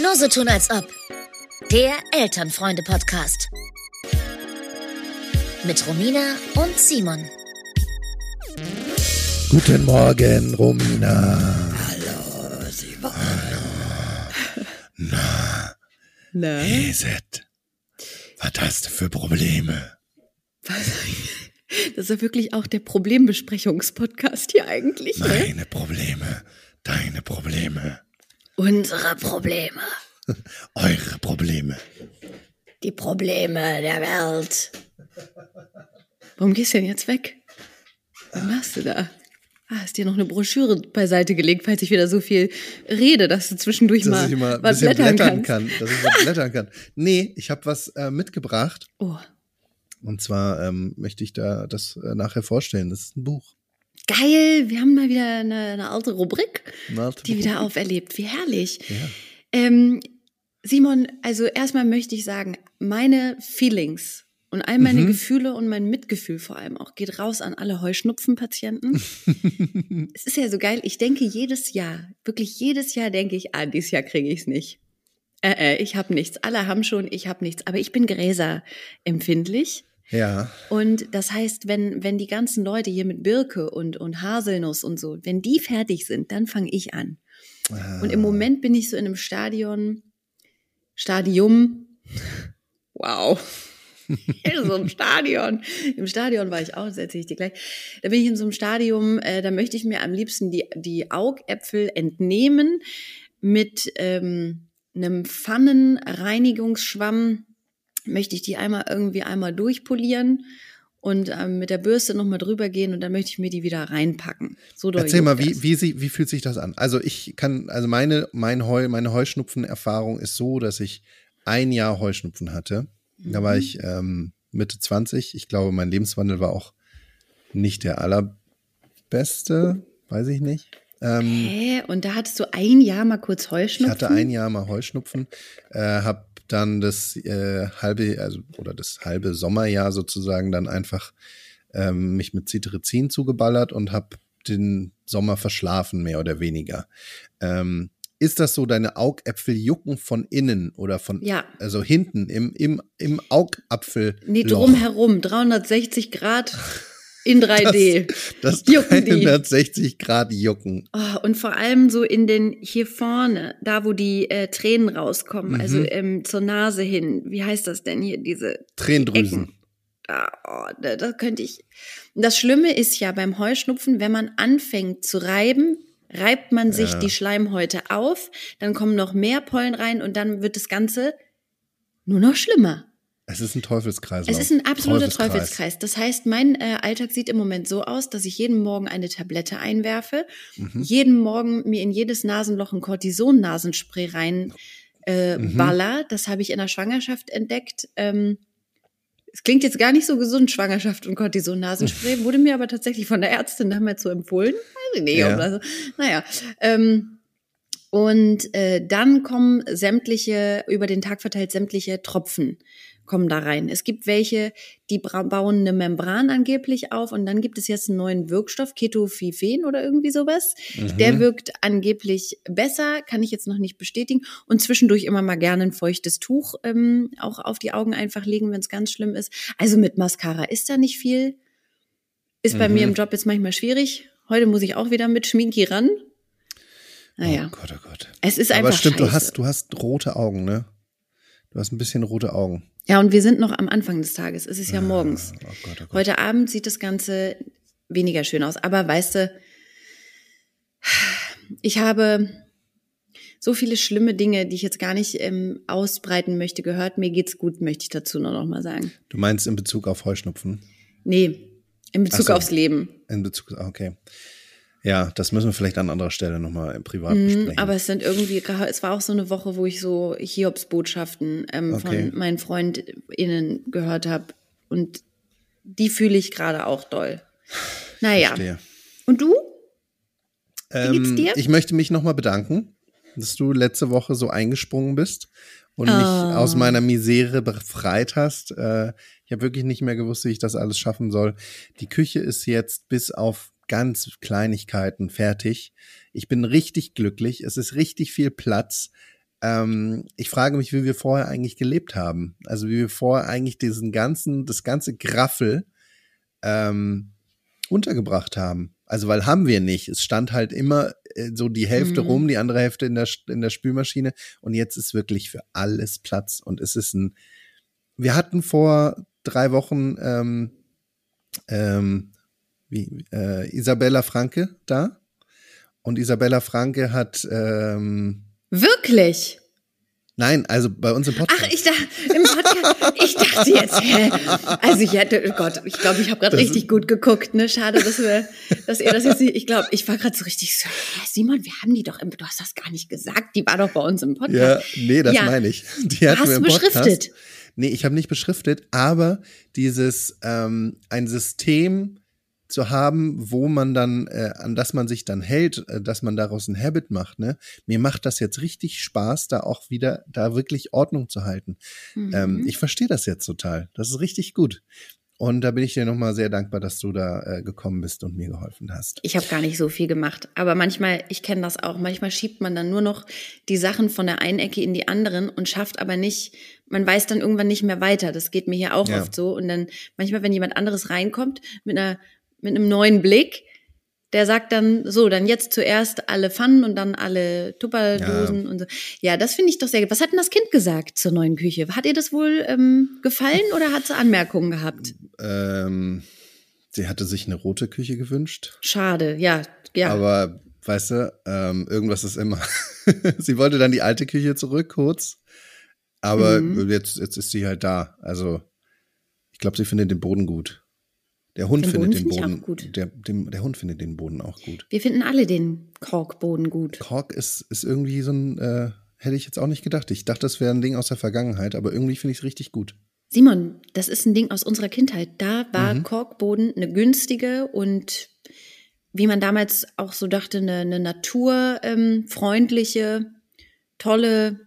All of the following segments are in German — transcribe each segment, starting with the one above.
Nur so tun als ob. Der Elternfreunde-Podcast. Mit Romina und Simon. Guten Morgen, Romina. Hallo, Simon. Na, Na? Eset, was hast du für Probleme? Das ist ja wirklich auch der Problembesprechungspodcast hier eigentlich. Ne? Meine Probleme, deine Probleme, Unsere Probleme. eure Probleme. Die Probleme der Welt. Warum gehst du denn jetzt weg? Was machst du da? Ah, hast dir noch eine Broschüre beiseite gelegt, falls ich wieder so viel rede, dass du zwischendurch Dass mal, ich mal was blättern, blättern, kannst. kann. Dass ich was blättern kann. Nee, ich habe was äh, mitgebracht. Oh, Und zwar ähm, möchte ich da das äh, nachher vorstellen. Das ist ein Buch. Geil, wir haben mal wieder eine, eine alte Rubrik, Ein altes die Buch. wieder auferlebt. Wie herrlich. Ja. Ähm, Simon, also erstmal möchte ich sagen, meine Feelings und all meine Mhm. Gefühle und mein Mitgefühl vor allem auch geht raus an alle Heuschnupfenpatienten. es ist ja so geil, ich denke jedes Jahr, wirklich jedes Jahr denke ich, ah, dieses Jahr kriege ich es nicht. Äh, äh, ich habe nichts. Alle haben schon, ich habe nichts. Aber ich bin gräserempfindlich. Ja. Und das heißt, wenn, wenn die ganzen Leute hier mit Birke und, und Haselnuss und so, wenn die fertig sind, dann fange ich an. Und im Moment bin ich so in einem Stadion, Stadium, wow, in so einem Stadion. Im Stadion war ich auch, das erzähle ich dir gleich. Da bin ich in so einem Stadium, äh, da möchte ich mir am liebsten die, die Augäpfel entnehmen mit ähm, einem Pfannenreinigungsschwamm, möchte ich die einmal irgendwie einmal durchpolieren und ähm, mit der Bürste nochmal drüber gehen und dann möchte ich mir die wieder reinpacken. So Erzähl mal, wie, wie, sie, wie fühlt sich das an? Also ich kann, also meine, mein Heu, meine Heuschnupfen-Erfahrung ist so, dass ich ein Jahr Heuschnupfen hatte. Da Mhm. war ich ähm, Mitte 20. Ich glaube, mein Lebenswandel war auch nicht der allerbeste, weiß ich nicht. Ähm, Hä? Und da hattest du ein Jahr mal kurz ich Heuschnupfen? hatte ein Jahr mal Heuschnupfen, äh, habe dann das äh, halbe, also oder das halbe Sommerjahr sozusagen dann einfach ähm, mich mit Cetirizin zugeballert und habe den Sommer verschlafen, mehr oder weniger. Ähm, ist das so, deine Augäpfel jucken von innen oder von, Ja. also hinten im, im, im Augapfel? Nee, drumherum, 360 Grad in 3D. Das Jucken die. 360 Grad jucken. Oh, und vor allem so in den, hier vorne, da wo die äh, Tränen rauskommen, also Mhm. ähm, zur Nase hin. Wie heißt das denn hier, diese Tränendrüsen. Ecken? Da, oh, da, da könnte ich. Das Schlimme ist ja beim Heuschnupfen, wenn man anfängt zu reiben, reibt man sich Ja. die Schleimhäute auf, dann kommen noch mehr Pollen rein und dann wird das Ganze nur noch schlimmer. Es ist ein Teufelskreis. Es ist ein absoluter Teufelskreis. Das heißt, mein äh, Alltag sieht im Moment so aus, dass ich jeden Morgen eine Tablette einwerfe, Mhm. jeden Morgen mir in jedes Nasenloch ein Cortison-Nasenspray rein äh, Mhm. baller. Das habe ich in der Schwangerschaft entdeckt. Ähm, es klingt jetzt gar nicht so gesund, Schwangerschaft und Cortison-Nasenspray, wurde mir aber tatsächlich von der Ärztin damals so empfohlen. Weiß ich nicht, Ja. ob das, naja. Ähm, und äh, dann kommen sämtliche, über den Tag verteilt sämtliche Tropfen kommen da rein. Es gibt welche, die bauen eine Membran angeblich auf und dann gibt es jetzt einen neuen Wirkstoff, Ketofifen oder irgendwie sowas. Mhm. Der wirkt angeblich besser, kann ich jetzt noch nicht bestätigen. Und zwischendurch immer mal gerne ein feuchtes Tuch ähm, auch auf die Augen einfach legen, wenn es ganz schlimm ist. Also mit Mascara ist da nicht viel. Ist bei Mhm. mir im Job jetzt manchmal schwierig. Heute muss ich auch wieder mit Schminki ran. Naja. Oh Gott, oh Gott. Es ist einfach Aber stimmt, scheiße. du hast, du hast rote Augen, ne? Du hast ein bisschen rote Augen. Ja, und wir sind noch am Anfang des Tages. Es ist ja morgens. Oh Gott, oh Gott. Heute Abend sieht das Ganze weniger schön aus. Aber weißt du, ich habe so viele schlimme Dinge, die ich jetzt gar nicht ähm, ausbreiten möchte, gehört. Mir geht's gut, möchte ich dazu nur noch mal sagen. Du meinst in Bezug auf Heuschnupfen? Nee, in Bezug so. aufs Leben. In Bezug, ah, okay. Ja, das müssen wir vielleicht an anderer Stelle nochmal im Privat Mhm, besprechen. aber es sind irgendwie, es war auch so eine Woche, wo ich so Hiobsbotschaften ähm, Okay. von meinen FreundInnen gehört habe. Und die fühle ich gerade auch doll. Naja. Verstehe. Und du? Ähm, geht's dir? Ich möchte mich nochmal bedanken, dass du letzte Woche so eingesprungen bist und mich Oh. aus meiner Misere befreit hast. Äh, ich habe wirklich nicht mehr gewusst, wie ich das alles schaffen soll. Die Küche ist jetzt bis auf ganz Kleinigkeiten fertig. Ich bin richtig glücklich. Es ist richtig viel Platz. Ähm, ich frage mich, wie wir vorher eigentlich gelebt haben. Also wie wir vorher eigentlich diesen ganzen, das ganze Graffel ähm, untergebracht haben. Also weil haben wir nicht. Es stand halt immer äh, so die Hälfte mhm. rum, die andere Hälfte in der, in der Spülmaschine. Und jetzt ist wirklich für alles Platz. Und es ist ein, wir hatten vor drei Wochen ähm, ähm, wie, äh, Isabella Franke da. Und Isabella Franke hat ähm, Wirklich? Nein, also bei uns im Podcast. Ach, ich dachte, im Podcast, ich dachte jetzt, hä? Also ich hätte, oh Gott, ich glaube, ich habe gerade richtig gut geguckt, ne? Schade, dass wir, dass ihr das jetzt nicht, ich glaube, ich war gerade so richtig so, hä, Simon, wir haben die doch, im, du hast das gar nicht gesagt, die war doch bei uns im Podcast. Ja, nee, das ja. meine ich. Die hatten hast wir im du beschriftet? Podcast. Nee, ich habe nicht beschriftet, aber dieses, ähm, ein System, zu haben, wo man dann, äh, an das man sich dann hält, äh, dass man daraus ein Habit macht, ne? Mir macht das jetzt richtig Spaß, da auch wieder, da wirklich Ordnung zu halten. Ähm, mhm. Ähm, ich verstehe das jetzt total. Das ist richtig gut. Und da bin ich dir nochmal sehr dankbar, dass du da äh, gekommen bist und mir geholfen hast. Ich habe gar nicht so viel gemacht. Aber manchmal, ich kenne das auch, manchmal schiebt man dann nur noch die Sachen von der einen Ecke in die anderen und schafft aber nicht, man weiß dann irgendwann nicht mehr weiter. Das geht mir hier auch ja. oft so. Und dann manchmal, wenn jemand anderes reinkommt mit einer mit einem neuen Blick. Der sagt dann so, dann jetzt zuerst alle Pfannen und dann alle Tupperdosen ja. und so. Ja, das finde ich doch sehr gut. Was hat denn das Kind gesagt zur neuen Küche? Hat ihr das wohl ähm, gefallen oder hat sie Anmerkungen gehabt? Ähm, sie hatte sich eine rote Küche gewünscht. Schade, ja, ja. Aber weißt du, ähm, irgendwas ist immer. sie wollte dann die alte Küche zurück, kurz. Aber mhm. jetzt, jetzt ist sie halt da. Also, ich glaube, sie findet den Boden gut. Der Hund den findet Boden den Boden gut. Der, dem, der Hund findet den Boden auch gut. Wir finden alle den Korkboden gut. Kork ist, ist irgendwie so ein, äh, hätte ich jetzt auch nicht gedacht. Ich dachte, das wäre ein Ding aus der Vergangenheit, aber irgendwie finde ich es richtig gut. Simon, das ist ein Ding aus unserer Kindheit. Da war mhm. Korkboden eine günstige und wie man damals auch so dachte, eine, eine naturfreundliche, ähm, tolle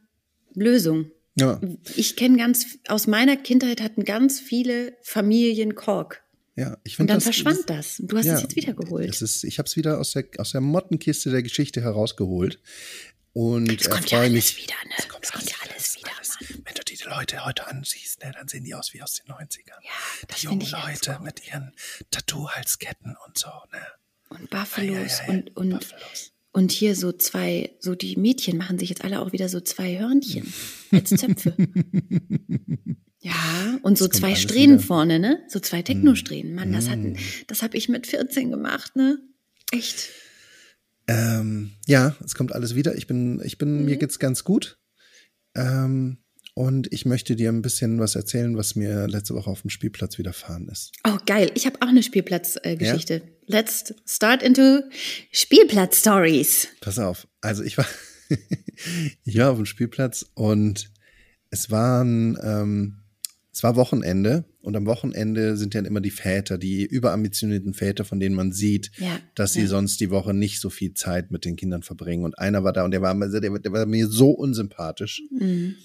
Lösung. Ja. Ich kenne ganz, aus meiner Kindheit hatten ganz viele Familien Kork. Ja, ich finde Und dann das, verschwand das. Du hast ja, es jetzt wiedergeholt. Das ist, ich habe es wieder aus der, aus der Mottenkiste der Geschichte herausgeholt. Und es kommt ja alles mich, wieder, ne? Es kommt, es kommt ja alles wieder. Alles. Wenn du die Leute heute ansiehst, ne, dann sehen die aus wie aus den 90ern. Ja, das die jungen Leute mit ihren Tattoo-Halsketten und so, ne? Und Buffalos ja, ja, und, und, Buffalos. Und hier so zwei, so die Mädchen machen sich jetzt alle auch wieder so zwei Hörnchen als Zöpfe. Ja, und so zwei Strähnen wieder. vorne, ne? So zwei Techno-Strähnen. Mann, das hat, mm. das habe ich mit 14 gemacht, ne? Echt. Ähm, ja, es kommt alles wieder. Ich bin, ich bin, mhm. mir geht's ganz gut. Ähm, und ich möchte dir ein bisschen was erzählen, was mir letzte Woche auf dem Spielplatz widerfahren ist. Oh, geil. Ich habe auch eine Spielplatzgeschichte. Äh, ja? Let's start into Spielplatz-Stories. Pass auf. Also ich war, ich war auf dem Spielplatz und es waren, ähm, es war Wochenende und am Wochenende sind ja immer die Väter, die überambitionierten Väter, von denen man sieht, ja, dass sie ja. sonst die Woche nicht so viel Zeit mit den Kindern verbringen. Und einer war da und der war, der, der war mir so unsympathisch. Mhm.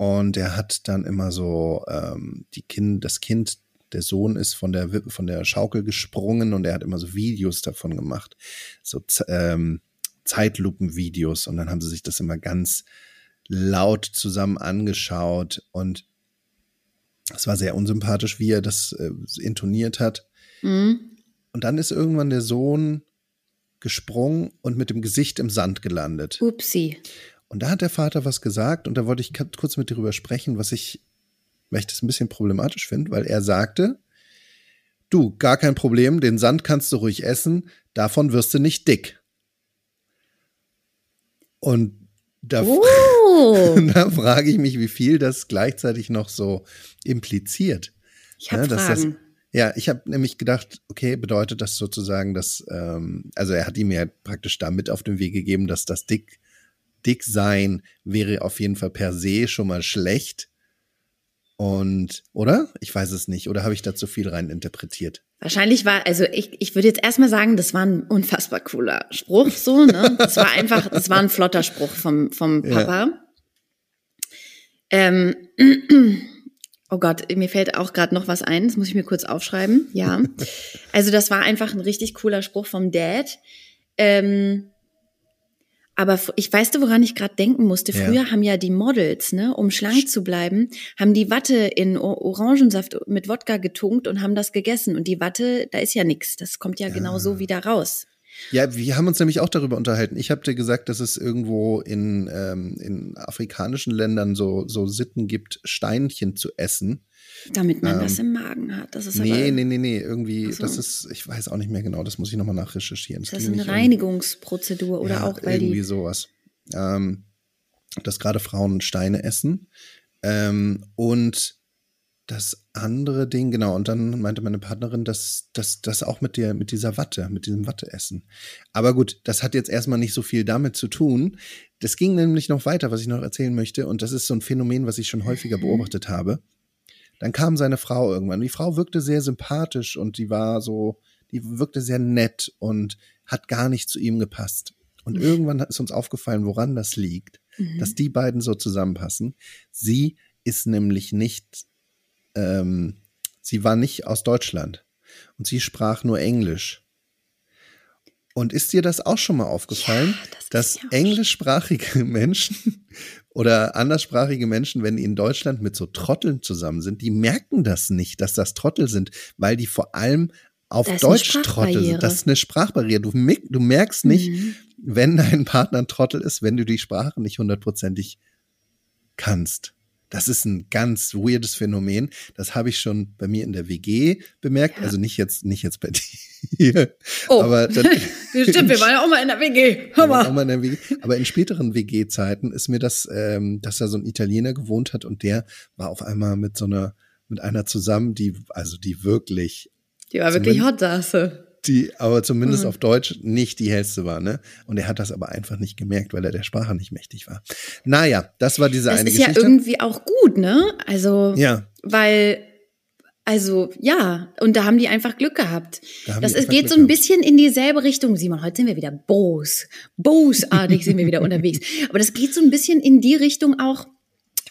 Und er hat dann immer so ähm, die Kind, das Kind, der Sohn ist von der von der Schaukel gesprungen und er hat immer so Videos davon gemacht, so ähm, Zeitlupenvideos. Und dann haben sie sich das immer ganz laut zusammen angeschaut und es war sehr unsympathisch, wie er das äh, intoniert hat. Mhm. Und dann ist irgendwann der Sohn gesprungen und mit dem Gesicht im Sand gelandet. Upsi. Und da hat der Vater was gesagt und da wollte ich kurz mit dir drüber sprechen, was ich, weil ich das ein bisschen problematisch finde, weil er sagte, du, gar kein Problem, den Sand kannst du ruhig essen, davon wirst du nicht dick. Und da, oh. da frage ich mich, wie viel das gleichzeitig noch so impliziert. Ich habe ja, Fragen. Das, ja, ich habe nämlich gedacht, okay, bedeutet das sozusagen, dass, ähm, also er hat ihm ja praktisch da mit auf den Weg gegeben, dass das Dick, Dicksein wäre auf jeden Fall per se schon mal schlecht. Und, oder? Ich weiß es nicht. Oder habe ich da zu viel rein interpretiert? Wahrscheinlich war, also ich, ich würde jetzt erstmal sagen, das war ein unfassbar cooler Spruch, so, ne? Das war einfach, das war ein flotter Spruch vom, vom Papa. Ja. Ähm, Oh Gott, mir fällt auch gerade noch was ein. Das muss ich mir kurz aufschreiben. Ja. Also das war einfach ein richtig cooler Spruch vom Dad. Ähm, aber ich weißt du, woran ich gerade denken musste. Früher ja. haben ja die Models, ne, um schlank zu bleiben, haben die Watte in Orangensaft mit Wodka getunkt und haben das gegessen. Und die Watte, da ist ja nichts. Das kommt ja, ja. genau so wieder raus. Ja, wir haben uns nämlich auch darüber unterhalten. Ich habe dir gesagt, dass es irgendwo in, ähm, in afrikanischen Ländern so, so Sitten gibt, Steinchen zu essen. Damit man ähm, das im Magen hat. Das ist nee, aber, nee, nee, nee. Irgendwie, so. das ist, ich weiß auch nicht mehr genau, das muss ich nochmal nachrecherchieren. Das, das ist eine Reinigungsprozedur oder ja, auch weil irgendwie die sowas. Ähm, dass gerade Frauen Steine essen. Ähm, und das andere Ding, genau, und dann meinte meine Partnerin, dass das auch mit der, mit dieser Watte, mit diesem Watteessen. Aber gut, das hat jetzt erstmal nicht so viel damit zu tun. Das ging nämlich noch weiter, was ich noch erzählen möchte, und das ist so ein Phänomen, was ich schon häufiger mhm. beobachtet habe. Dann kam seine Frau irgendwann. Die Frau wirkte sehr sympathisch und die war so, die wirkte sehr nett und hat gar nicht zu ihm gepasst. Und mhm. irgendwann ist uns aufgefallen, woran das liegt, mhm. dass die beiden so zusammenpassen. Sie ist nämlich nicht, ähm, sie war nicht aus Deutschland und sie sprach nur Englisch. Und ist dir das auch schon mal aufgefallen, ja, das dass englischsprachige Menschen oder anderssprachige Menschen, wenn die in Deutschland mit so Trotteln zusammen sind, die merken das nicht, dass das Trottel sind, weil die vor allem auf Deutsch Trottel sind. Das ist eine Sprachbarriere. Du, du merkst nicht, mhm. wenn dein Partner ein Trottel ist, wenn du die Sprache nicht hundertprozentig kannst. Das ist ein ganz weirdes Phänomen. Das habe ich schon bei mir in der WG bemerkt. Ja. Also nicht jetzt, nicht jetzt bei dir. Oh, aber dann, stimmt, wir waren ja auch mal in der WG. Hör mal. Auch mal in der WG. Aber in späteren WG-Zeiten ist mir das, ähm, dass da so ein Italiener gewohnt hat und der war auf einmal mit so einer, mit einer zusammen, die, also die wirklich. Die war wirklich hot, Dasse die aber zumindest mhm. auf Deutsch nicht die hellste war, ne? Und er hat das aber einfach nicht gemerkt, weil er der Sprache nicht mächtig war. Naja, das war diese das eine Geschichte. Das ist ja irgendwie auch gut, ne? Also, ja. weil also ja, und da haben die einfach Glück gehabt. Da das ist, geht Glück so ein bisschen in dieselbe Richtung. Simon, heute sind wir wieder bos. Bosartig sind wir wieder unterwegs. Aber das geht so ein bisschen in die Richtung auch,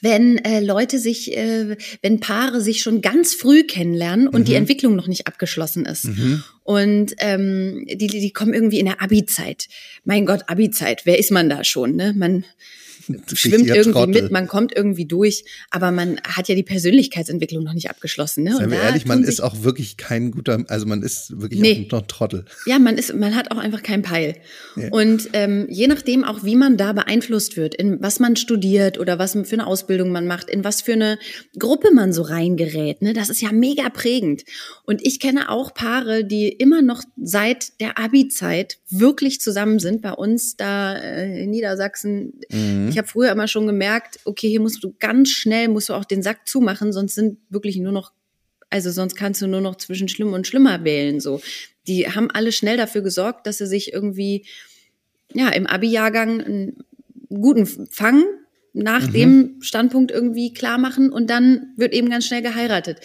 wenn äh, Leute sich, äh, wenn Paare sich schon ganz früh kennenlernen und mhm. die Entwicklung noch nicht abgeschlossen ist. Mhm. Und ähm, die, die kommen irgendwie in der Abi-Zeit. Mein Gott, Abi-Zeit, wer ist man da schon? Ne? Man schwimmt irgendwie Trottel. mit, man kommt irgendwie durch, aber man hat ja die Persönlichkeitsentwicklung noch nicht abgeschlossen. Ne? Seien wir ehrlich, man ist auch wirklich kein guter, also man ist wirklich nee. noch Trottel. Ja, man ist, man hat auch einfach keinen Peil. Ja. Und ähm, je nachdem auch, wie man da beeinflusst wird, in was man studiert oder was für eine Ausbildung man macht, in was für eine Gruppe man so reingerät, ne, das ist ja mega prägend. Und ich kenne auch Paare, die immer noch seit der Abi-Zeit wirklich zusammen sind. Bei uns da äh, in Niedersachsen. Mhm. Ich habe früher immer schon gemerkt, okay, hier musst du ganz schnell, musst du auch den Sack zumachen, sonst sind wirklich nur noch, also sonst kannst du nur noch zwischen schlimm und schlimmer wählen, so. Die haben alle schnell dafür gesorgt, dass sie sich irgendwie, ja, im Abi-Jahrgang einen guten Fang nach mhm. dem Standpunkt irgendwie klar machen und dann wird eben ganz schnell geheiratet.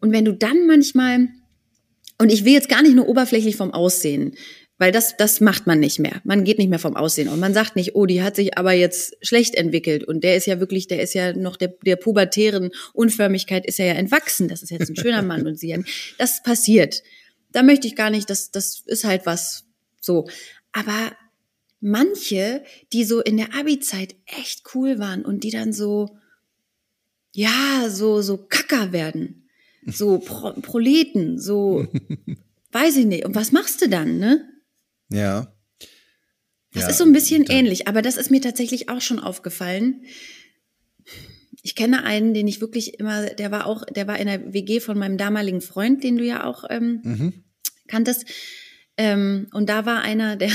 Und wenn du dann manchmal, und ich will jetzt gar nicht nur oberflächlich vom Aussehen, weil das, das macht man nicht mehr. Man geht nicht mehr vom Aussehen und man sagt nicht, oh, die hat sich aber jetzt schlecht entwickelt und der ist ja wirklich, der ist ja noch der, der pubertären Unförmigkeit ist er ja entwachsen. Das ist jetzt ein schöner Mann und sie, das passiert. Da möchte ich gar nicht, das, das ist halt was so. Aber manche, die so in der Abi-Zeit echt cool waren und die dann so, ja, so, so Kacker werden. So Pro Proleten, so, weiß ich nicht. Und was machst du dann, ne? Ja. Das ja, ist so ein bisschen ähnlich, aber das ist mir tatsächlich auch schon aufgefallen. Ich kenne einen, den ich wirklich immer, der war auch, der war in der WG von meinem damaligen Freund, den du ja auch ähm, mhm. kanntest. Ähm, und da war einer, der,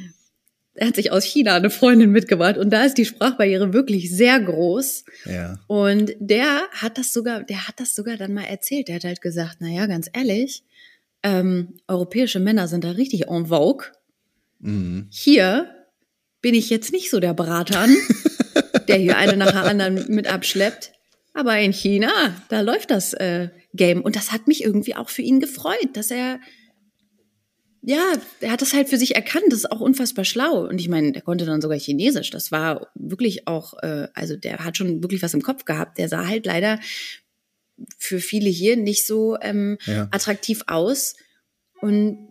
der hat sich aus China eine Freundin mitgebracht und da ist die Sprachbarriere wirklich sehr groß. Ja. Und der hat das sogar, der hat das sogar dann mal erzählt. Der hat halt gesagt, na ja, ganz ehrlich, ähm, europäische Männer sind da richtig en vogue. Mhm. Hier bin ich jetzt nicht so der Bratan, der hier eine nach der anderen mit abschleppt. Aber in China, da läuft das äh, Game. Und das hat mich irgendwie auch für ihn gefreut, dass er, ja, er hat das halt für sich erkannt. Das ist auch unfassbar schlau. Und ich meine, der konnte dann sogar Chinesisch. Das war wirklich auch, äh, also der hat schon wirklich was im Kopf gehabt. Der sah halt leider für viele hier nicht so ähm, Ja. attraktiv aus. Und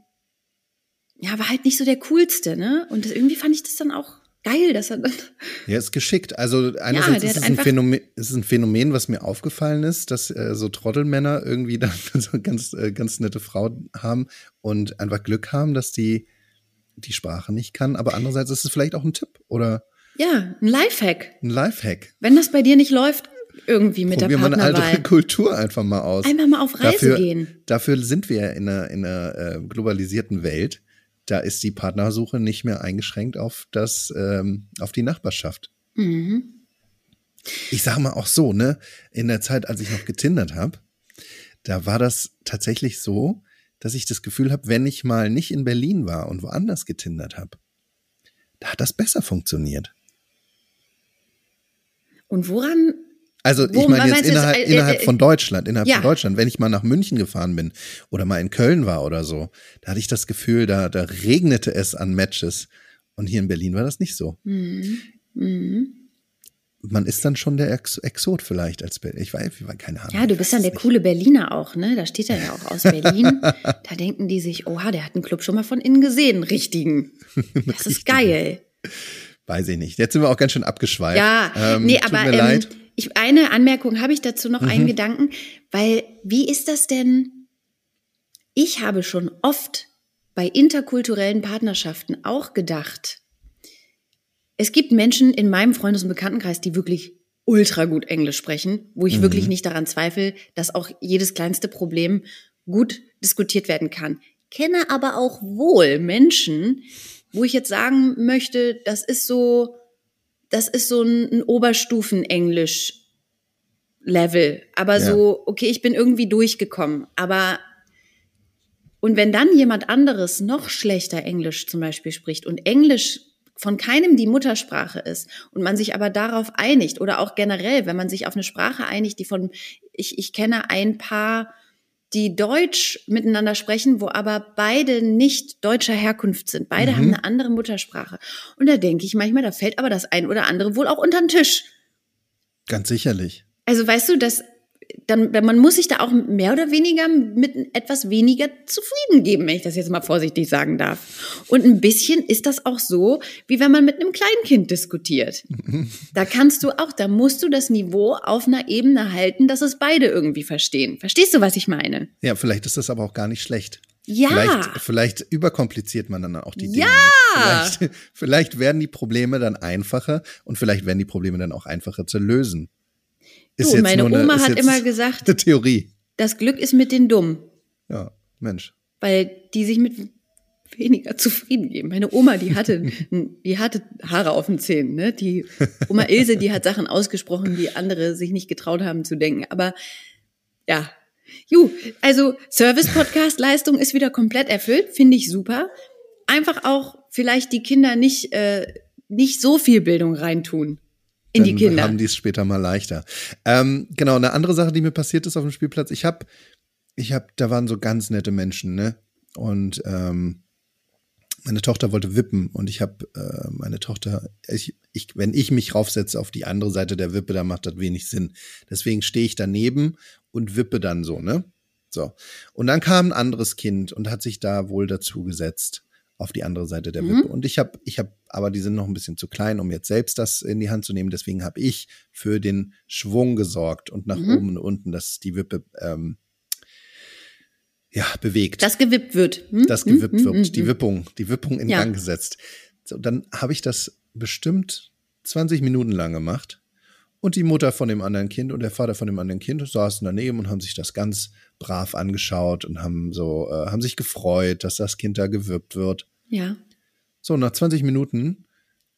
ja, war halt nicht so der coolste, ne? Und das, irgendwie fand ich das dann auch geil, dass er dann. Ja, ist geschickt. Also einerseits der ist, es ein Phänomen, ist ein Phänomen, was mir aufgefallen ist, dass äh, so Trottelmänner irgendwie dann so ganz, äh, ganz nette Frauen haben und einfach Glück haben, dass die die Sprache nicht kann. Aber andererseits ist es vielleicht auch ein Tipp oder Ja, ein Lifehack. ein Lifehack. Wenn das bei dir nicht läuft, irgendwie mit Probier der mal eine andere Partnerwahl. Kultur einfach mal aus. Einmal mal auf Reise dafür, gehen. Dafür sind wir ja in einer, in einer äh, globalisierten Welt. Da ist die Partnersuche nicht mehr eingeschränkt auf das, ähm, auf die Nachbarschaft. Mhm. Ich sage mal auch so, ne, in der Zeit, als ich noch getindert habe, da war das tatsächlich so, dass ich das Gefühl habe, wenn ich mal nicht in Berlin war und woanders getindert habe, da hat das besser funktioniert. Und woran Also ich meine jetzt innerhalb, jetzt, äh, innerhalb äh, von Deutschland, innerhalb ja. von Deutschland, wenn ich mal nach München gefahren bin oder mal in Köln war oder so, da hatte ich das Gefühl, da, da regnete es an Matches. Und hier in Berlin war das nicht so. Mhm. Mhm. Man ist dann schon der Ex Exot vielleicht als Berlin. Ich weiß, ich weiß keine Ahnung. Ja, du bist dann der nicht. coole Berliner auch, ne? Da steht er ja auch aus Berlin. da denken die sich, oha, der hat einen Club schon mal von innen gesehen, richtigen. Das ist geil. Weiß ich nicht. Jetzt sind wir auch ganz schön abgeschweift. Ja, Ähm, nee, tut aber mir ähm, leid. Mhm. ich, eine Anmerkung habe ich dazu noch, einen Gedanken, weil wie ist das denn? Ich habe schon oft bei interkulturellen Partnerschaften auch gedacht, es gibt Menschen in meinem Freundes- und Bekanntenkreis, die wirklich ultra gut Englisch sprechen, wo ich Mhm. wirklich nicht daran zweifle, dass auch jedes kleinste Problem gut diskutiert werden kann. Kenne aber auch wohl Menschen, wo ich jetzt sagen möchte, das ist so, das ist so ein, ein Oberstufen-Englisch. Level, aber Ja. so, okay, ich bin irgendwie durchgekommen, aber und wenn dann jemand anderes noch schlechter Englisch zum Beispiel spricht und Englisch von keinem die Muttersprache ist und man sich aber darauf einigt oder auch generell, wenn man sich auf eine Sprache einigt, die von, ich, ich kenne ein paar, die Deutsch miteinander sprechen, wo aber beide nicht deutscher Herkunft sind. Beide Mhm. haben eine andere Muttersprache. Und da denke ich manchmal, da fällt aber das ein oder andere wohl auch unter den Tisch. Ganz sicherlich. Also weißt du, dass dann, man muss sich da auch mehr oder weniger mit etwas weniger zufrieden geben, wenn ich das jetzt mal vorsichtig sagen darf. Und ein bisschen ist das auch so, wie wenn man mit einem Kleinkind diskutiert. Da kannst du auch, da musst du das Niveau auf einer Ebene halten, dass es beide irgendwie verstehen. Verstehst du, was ich meine? Ja, vielleicht ist das aber auch gar nicht schlecht. Ja. Vielleicht, vielleicht überkompliziert man dann auch die Dinge. Ja. Vielleicht, vielleicht werden die Probleme dann einfacher und vielleicht werden die Probleme dann auch einfacher zu lösen. Du, meine Oma ist hat immer gesagt, eine Theorie. das Glück ist mit den Dummen. Ja, Mensch. weil die sich mit weniger zufrieden geben. Meine Oma, die hatte, die hatte Haare auf den Zähnen, ne? Die Oma Ilse, die hat Sachen ausgesprochen, die andere sich nicht getraut haben zu denken. Aber ja, ju, also Service-Podcast-Leistung ist wieder komplett erfüllt, finde ich super. Einfach auch vielleicht die Kinder nicht äh, nicht so viel Bildung reintun in die Dann Kinder. haben die es später mal leichter. Ähm, genau, eine andere Sache, die mir passiert ist auf dem Spielplatz, ich habe, ich habe, da waren so ganz nette Menschen, ne? Und ähm, meine Tochter wollte wippen und ich habe äh, meine Tochter, ich, ich, wenn ich mich raufsetze auf die andere Seite der Wippe, dann macht das wenig Sinn. Deswegen stehe ich daneben und wippe dann so, ne? So. Und dann kam ein anderes Kind und hat sich da wohl dazu gesetzt auf die andere Seite der Mhm. Wippe. Und ich habe, ich habe, aber die sind noch ein bisschen zu klein, um jetzt selbst das in die Hand zu nehmen. Deswegen habe ich für den Schwung gesorgt und nach Mhm. oben und unten, dass die Wippe ähm, ja bewegt das gewippt wird. Hm? das Hm? gewippt Hm? wird, Hm? die Hm? Wippung, die Wippung in Ja. Gang gesetzt. So, dann habe ich das bestimmt 20 Minuten lang gemacht. Und die Mutter von dem anderen Kind und der Vater von dem anderen Kind saßen daneben und haben sich das ganz brav angeschaut und haben so, äh, haben sich gefreut, dass das Kind da gewippt wird. Ja. So, nach 20 Minuten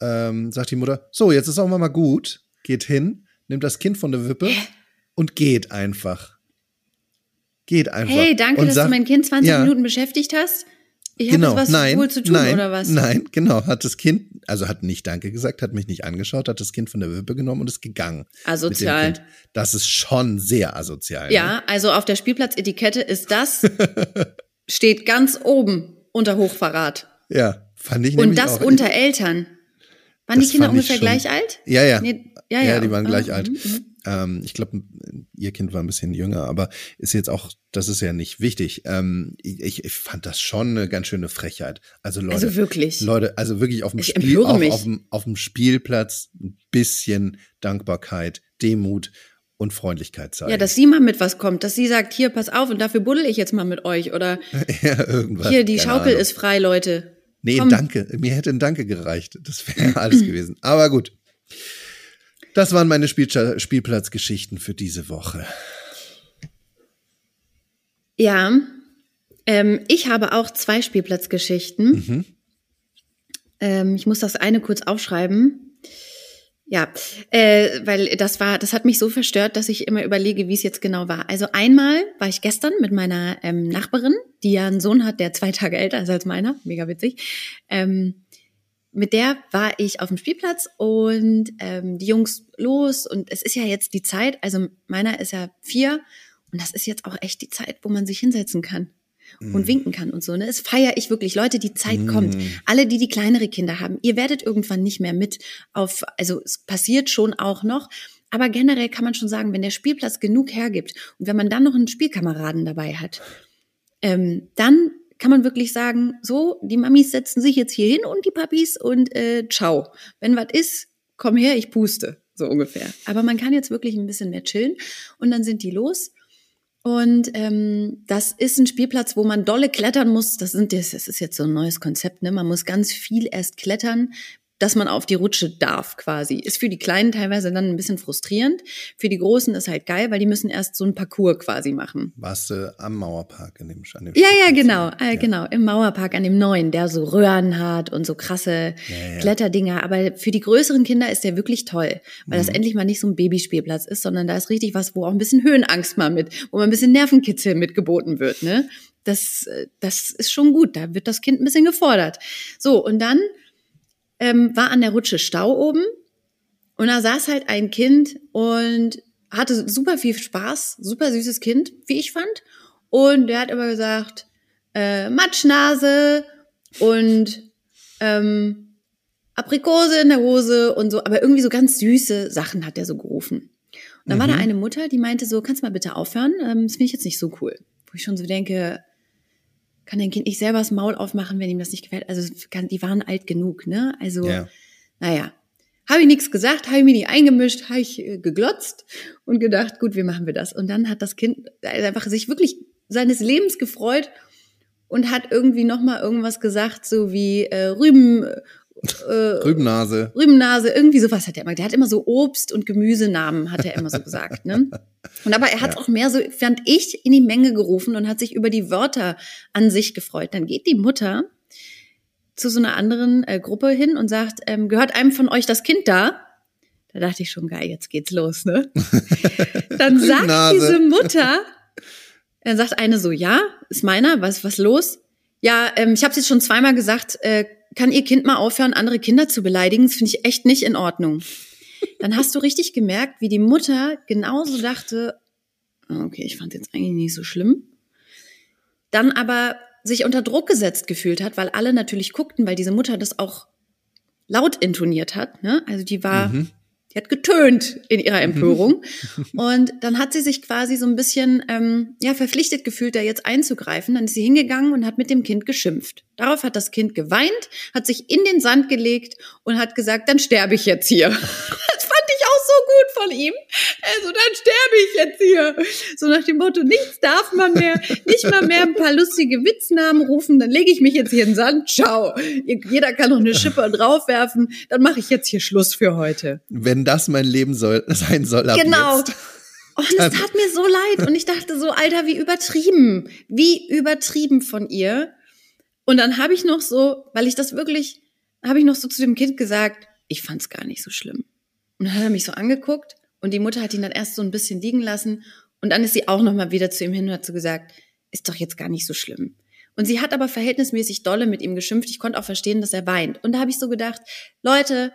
ähm, sagt die Mutter, so, jetzt ist auch mal gut, geht hin, nimmt das Kind von der Wippe und geht einfach. Geht einfach. Hey, danke, und dass sagt, du mein Kind 20 Ja. Minuten beschäftigt hast. Ich habe genau, was nein, wohl zu tun, nein, oder was? Nein, genau, hat das Kind, also hat nicht Danke gesagt, hat mich nicht angeschaut, hat das Kind von der Wippe genommen und ist gegangen. Asozial. Das ist schon sehr asozial. Ne? Ja, also auf der Spielplatzetikette ist das, steht ganz oben unter Hochverrat. Ja, fand ich Und das auch. unter Eltern. Waren Das die Kinder ungefähr schon- gleich alt? Ja, ja. Nee, ja, Ja, ja. die waren gleich mhm, alt. mhm. Ähm, ich glaube, ihr Kind war ein bisschen jünger, aber ist jetzt auch, das ist ja nicht wichtig. Ähm, ich, ich fand das schon eine ganz schöne Frechheit. Also Leute, Also wirklich. Leute, also wirklich auf dem Spiel, auf, auf, dem, auf dem Spielplatz ein bisschen Dankbarkeit, Demut und Freundlichkeit zeigen. Ja, dass sie mal mit was kommt, dass sie sagt, hier, pass auf und dafür buddel ich jetzt mal mit euch oder ja, irgendwas. hier, die Schaukel Ahnung. ist frei, Leute. Nee, Komm. danke. Mir hätte ein Danke gereicht. Das wäre alles gewesen. Aber gut. Das waren meine Spielcha- Spielplatzgeschichten für diese Woche. Ja, ähm, ich habe auch zwei Spielplatzgeschichten. Mhm. Ähm, ich muss das eine kurz aufschreiben. Ja, äh, weil das war, das hat mich so verstört, dass ich immer überlege, wie es jetzt genau war. Also einmal war ich gestern mit meiner ähm, Nachbarin, die ja einen Sohn hat, der zwei Tage älter ist als meiner, mega witzig. Ähm, mit der war ich auf dem Spielplatz und ähm, die Jungs los und es ist ja jetzt die Zeit, also meiner ist ja vier und das ist jetzt auch echt die Zeit, wo man sich hinsetzen kann und winken kann und so. Ne? Das feiere ich wirklich. Leute, die Zeit kommt. Alle, die die kleinere Kinder haben, ihr werdet irgendwann nicht mehr mit auf, also es passiert schon auch noch. Aber generell kann man schon sagen, wenn der Spielplatz genug hergibt und wenn man dann noch einen Spielkameraden dabei hat, ähm, dann kann man wirklich sagen, so, die Mamis setzen sich jetzt hier hin und die Papis und äh, ciao. Wenn was ist, komm her, ich puste, so ungefähr. Aber man kann jetzt wirklich ein bisschen mehr chillen und dann sind die los. Und ähm, das ist ein Spielplatz, wo man dolle klettern muss. Das, sind, das ist jetzt so ein neues Konzept, ne? Man muss ganz viel erst klettern, dass man auf die Rutsche darf quasi. Ist für die Kleinen teilweise dann ein bisschen frustrierend. Für die Großen ist halt geil, weil die müssen erst so ein Parcours quasi machen. Warst du am Mauerpark in dem, an dem Ja, ja, genau, äh, genau, im Mauerpark an dem neuen, der so Röhren hat und so krasse Ja, ja. Kletterdinger. Aber für die größeren Kinder ist der wirklich toll, weil Mhm. das endlich mal nicht so ein Babyspielplatz ist, sondern da ist richtig was, wo auch ein bisschen Höhenangst mal mit, wo mal ein bisschen Nervenkitzel mitgeboten wird, ne? Das, äh, das ist schon gut, da wird das Kind ein bisschen gefordert. So, und dann ähm, war an der Rutsche Stau oben und da saß halt ein Kind und hatte super viel Spaß, super süßes Kind, wie ich fand. Und der hat immer gesagt, äh, Matschnase und ähm, Aprikose in der Hose und so, aber irgendwie so ganz süße Sachen hat er so gerufen. Und dann war da eine Mutter, die meinte so, kannst du mal bitte aufhören? Ähm, das finde ich jetzt nicht so cool. Wo ich schon so denke, kann dein Kind nicht selber das Maul aufmachen, wenn ihm das nicht gefällt? Also die waren alt genug, ne? Also, Ja. naja. Habe ich nichts gesagt, habe ich mir nicht eingemischt, habe ich äh, geglotzt und gedacht, gut, wie machen wir das? Und dann hat das Kind einfach sich wirklich seines Lebens gefreut und hat irgendwie nochmal irgendwas gesagt, so wie äh, Rüben, äh, Rübennase. Rübennase, irgendwie sowas hat er immer. Der hat immer so Obst- und Gemüsenamen, hat er immer so gesagt. Ne? Und aber er hat Ja. auch mehr so, fand ich, in die Menge gerufen und hat sich über die Wörter an sich gefreut. Dann geht die Mutter zu so einer anderen äh, Gruppe hin und sagt, ähm, gehört einem von euch das Kind da? Da dachte ich schon, geil, jetzt geht's los, ne? Dann sagt diese Mutter, dann sagt eine so, ja, ist meiner, was was los? Ja, ähm, ich habe jetzt schon zweimal gesagt, äh, kann ihr Kind mal aufhören, andere Kinder zu beleidigen? Das finde ich echt nicht in Ordnung. Dann hast du richtig gemerkt, wie die Mutter genauso dachte, okay, ich fand jetzt eigentlich nicht so schlimm. Dann aber sich unter Druck gesetzt gefühlt hat, weil alle natürlich guckten, weil diese Mutter das auch laut intoniert hat. Ne? Also die war, Mhm. Die hat getönt in ihrer Empörung. Und dann hat sie sich quasi so ein bisschen ähm, ja, verpflichtet gefühlt, da jetzt einzugreifen. Dann ist sie hingegangen und hat mit dem Kind geschimpft. Darauf hat das Kind geweint, hat sich in den Sand gelegt und hat gesagt, dann sterbe ich jetzt hier. Das fand ich auch so gut von ihm. Also, dann sterbe ich jetzt hier. So nach dem Motto, nichts darf man mehr, nicht mal mehr ein paar lustige Witznamen rufen, dann lege ich mich jetzt hier in den Sand, ciao. Jeder kann noch eine Schippe draufwerfen, dann mache ich jetzt hier Schluss für heute. Wenn das mein Leben soll, sein soll ab Genau. jetzt. Und es tat mir so leid. Und ich dachte so, Alter, wie übertrieben. Wie übertrieben von ihr. Und dann habe ich noch so, weil ich das wirklich, habe ich noch so zu dem Kind gesagt, ich fand's gar nicht so schlimm. Und dann hat er mich so angeguckt und die Mutter hat ihn dann erst so ein bisschen liegen lassen. Und dann ist sie auch noch mal wieder zu ihm hin und hat so gesagt, ist doch jetzt gar nicht so schlimm. Und sie hat aber verhältnismäßig dolle mit ihm geschimpft. Ich konnte auch verstehen, dass er weint. Und da habe ich so gedacht, Leute,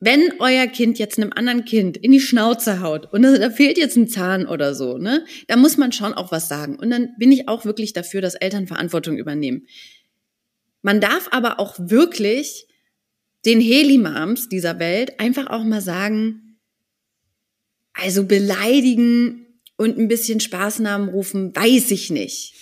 wenn euer Kind jetzt einem anderen Kind in die Schnauze haut und da fehlt jetzt ein Zahn oder so, ne, da muss man schon auch was sagen. Und dann bin ich auch wirklich dafür, dass Eltern Verantwortung übernehmen. Man darf aber auch wirklich den Helimams dieser Welt einfach auch mal sagen, Also beleidigen und ein bisschen Spaßnamen rufen, weiß ich nicht.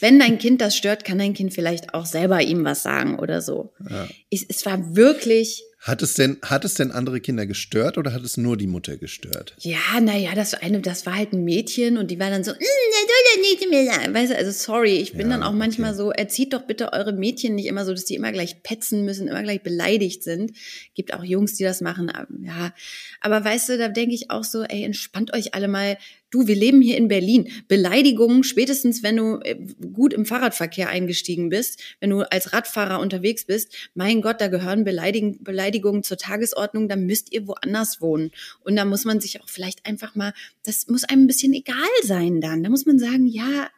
Wenn dein Kind das stört, kann dein Kind vielleicht auch selber ihm was sagen oder so. Ja. Es, es war wirklich Hat es denn, hat es denn andere Kinder gestört oder hat es nur die Mutter gestört? Ja, naja, das eine, das war halt ein Mädchen und die war dann so, "Mm, der soll ja nicht mehr sein. Weißt du, also sorry, ich bin Ja, dann auch manchmal okay. so, erzieht doch bitte eure Mädchen nicht immer so, dass die immer gleich petzen müssen, immer gleich beleidigt sind. Gibt auch Jungs, die das machen, aber, ja. Aber weißt du, da denke ich auch so, ey, entspannt euch alle mal. Du, wir leben hier in Berlin. Beleidigungen, spätestens wenn du äh, gut im Fahrradverkehr eingestiegen bist, wenn du als Radfahrer unterwegs bist, mein Gott, da gehören Beleidigen, Beleidigungen zur Tagesordnung, da müsst ihr woanders wohnen. Und da muss man sich auch vielleicht einfach mal, das muss einem ein bisschen egal sein dann. Da muss man sagen, ja,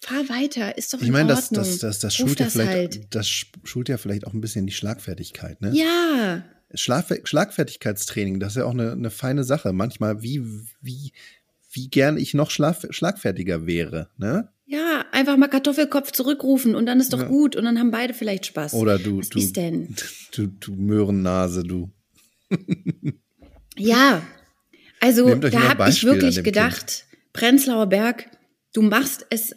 fahr weiter, ist doch in Ich meine, das, Ordnung. das, das, das, schult ja das vielleicht, halt. das schult ja vielleicht auch ein bisschen die Schlagfertigkeit, ne? Ja, Schlagfer Schlagfertigkeitstraining, das ist ja auch eine, eine feine Sache. Manchmal, wie, wie, wie gern ich noch schlag schlagfertiger wäre, ne? ja, einfach mal Kartoffelkopf zurückrufen und dann ist doch Ja. gut und dann haben beide vielleicht Spaß. Oder du, Was du, ist denn? du, du Möhrennase, du. Ja, also da habe ich wirklich gedacht, Prenzlauer Berg, du machst es,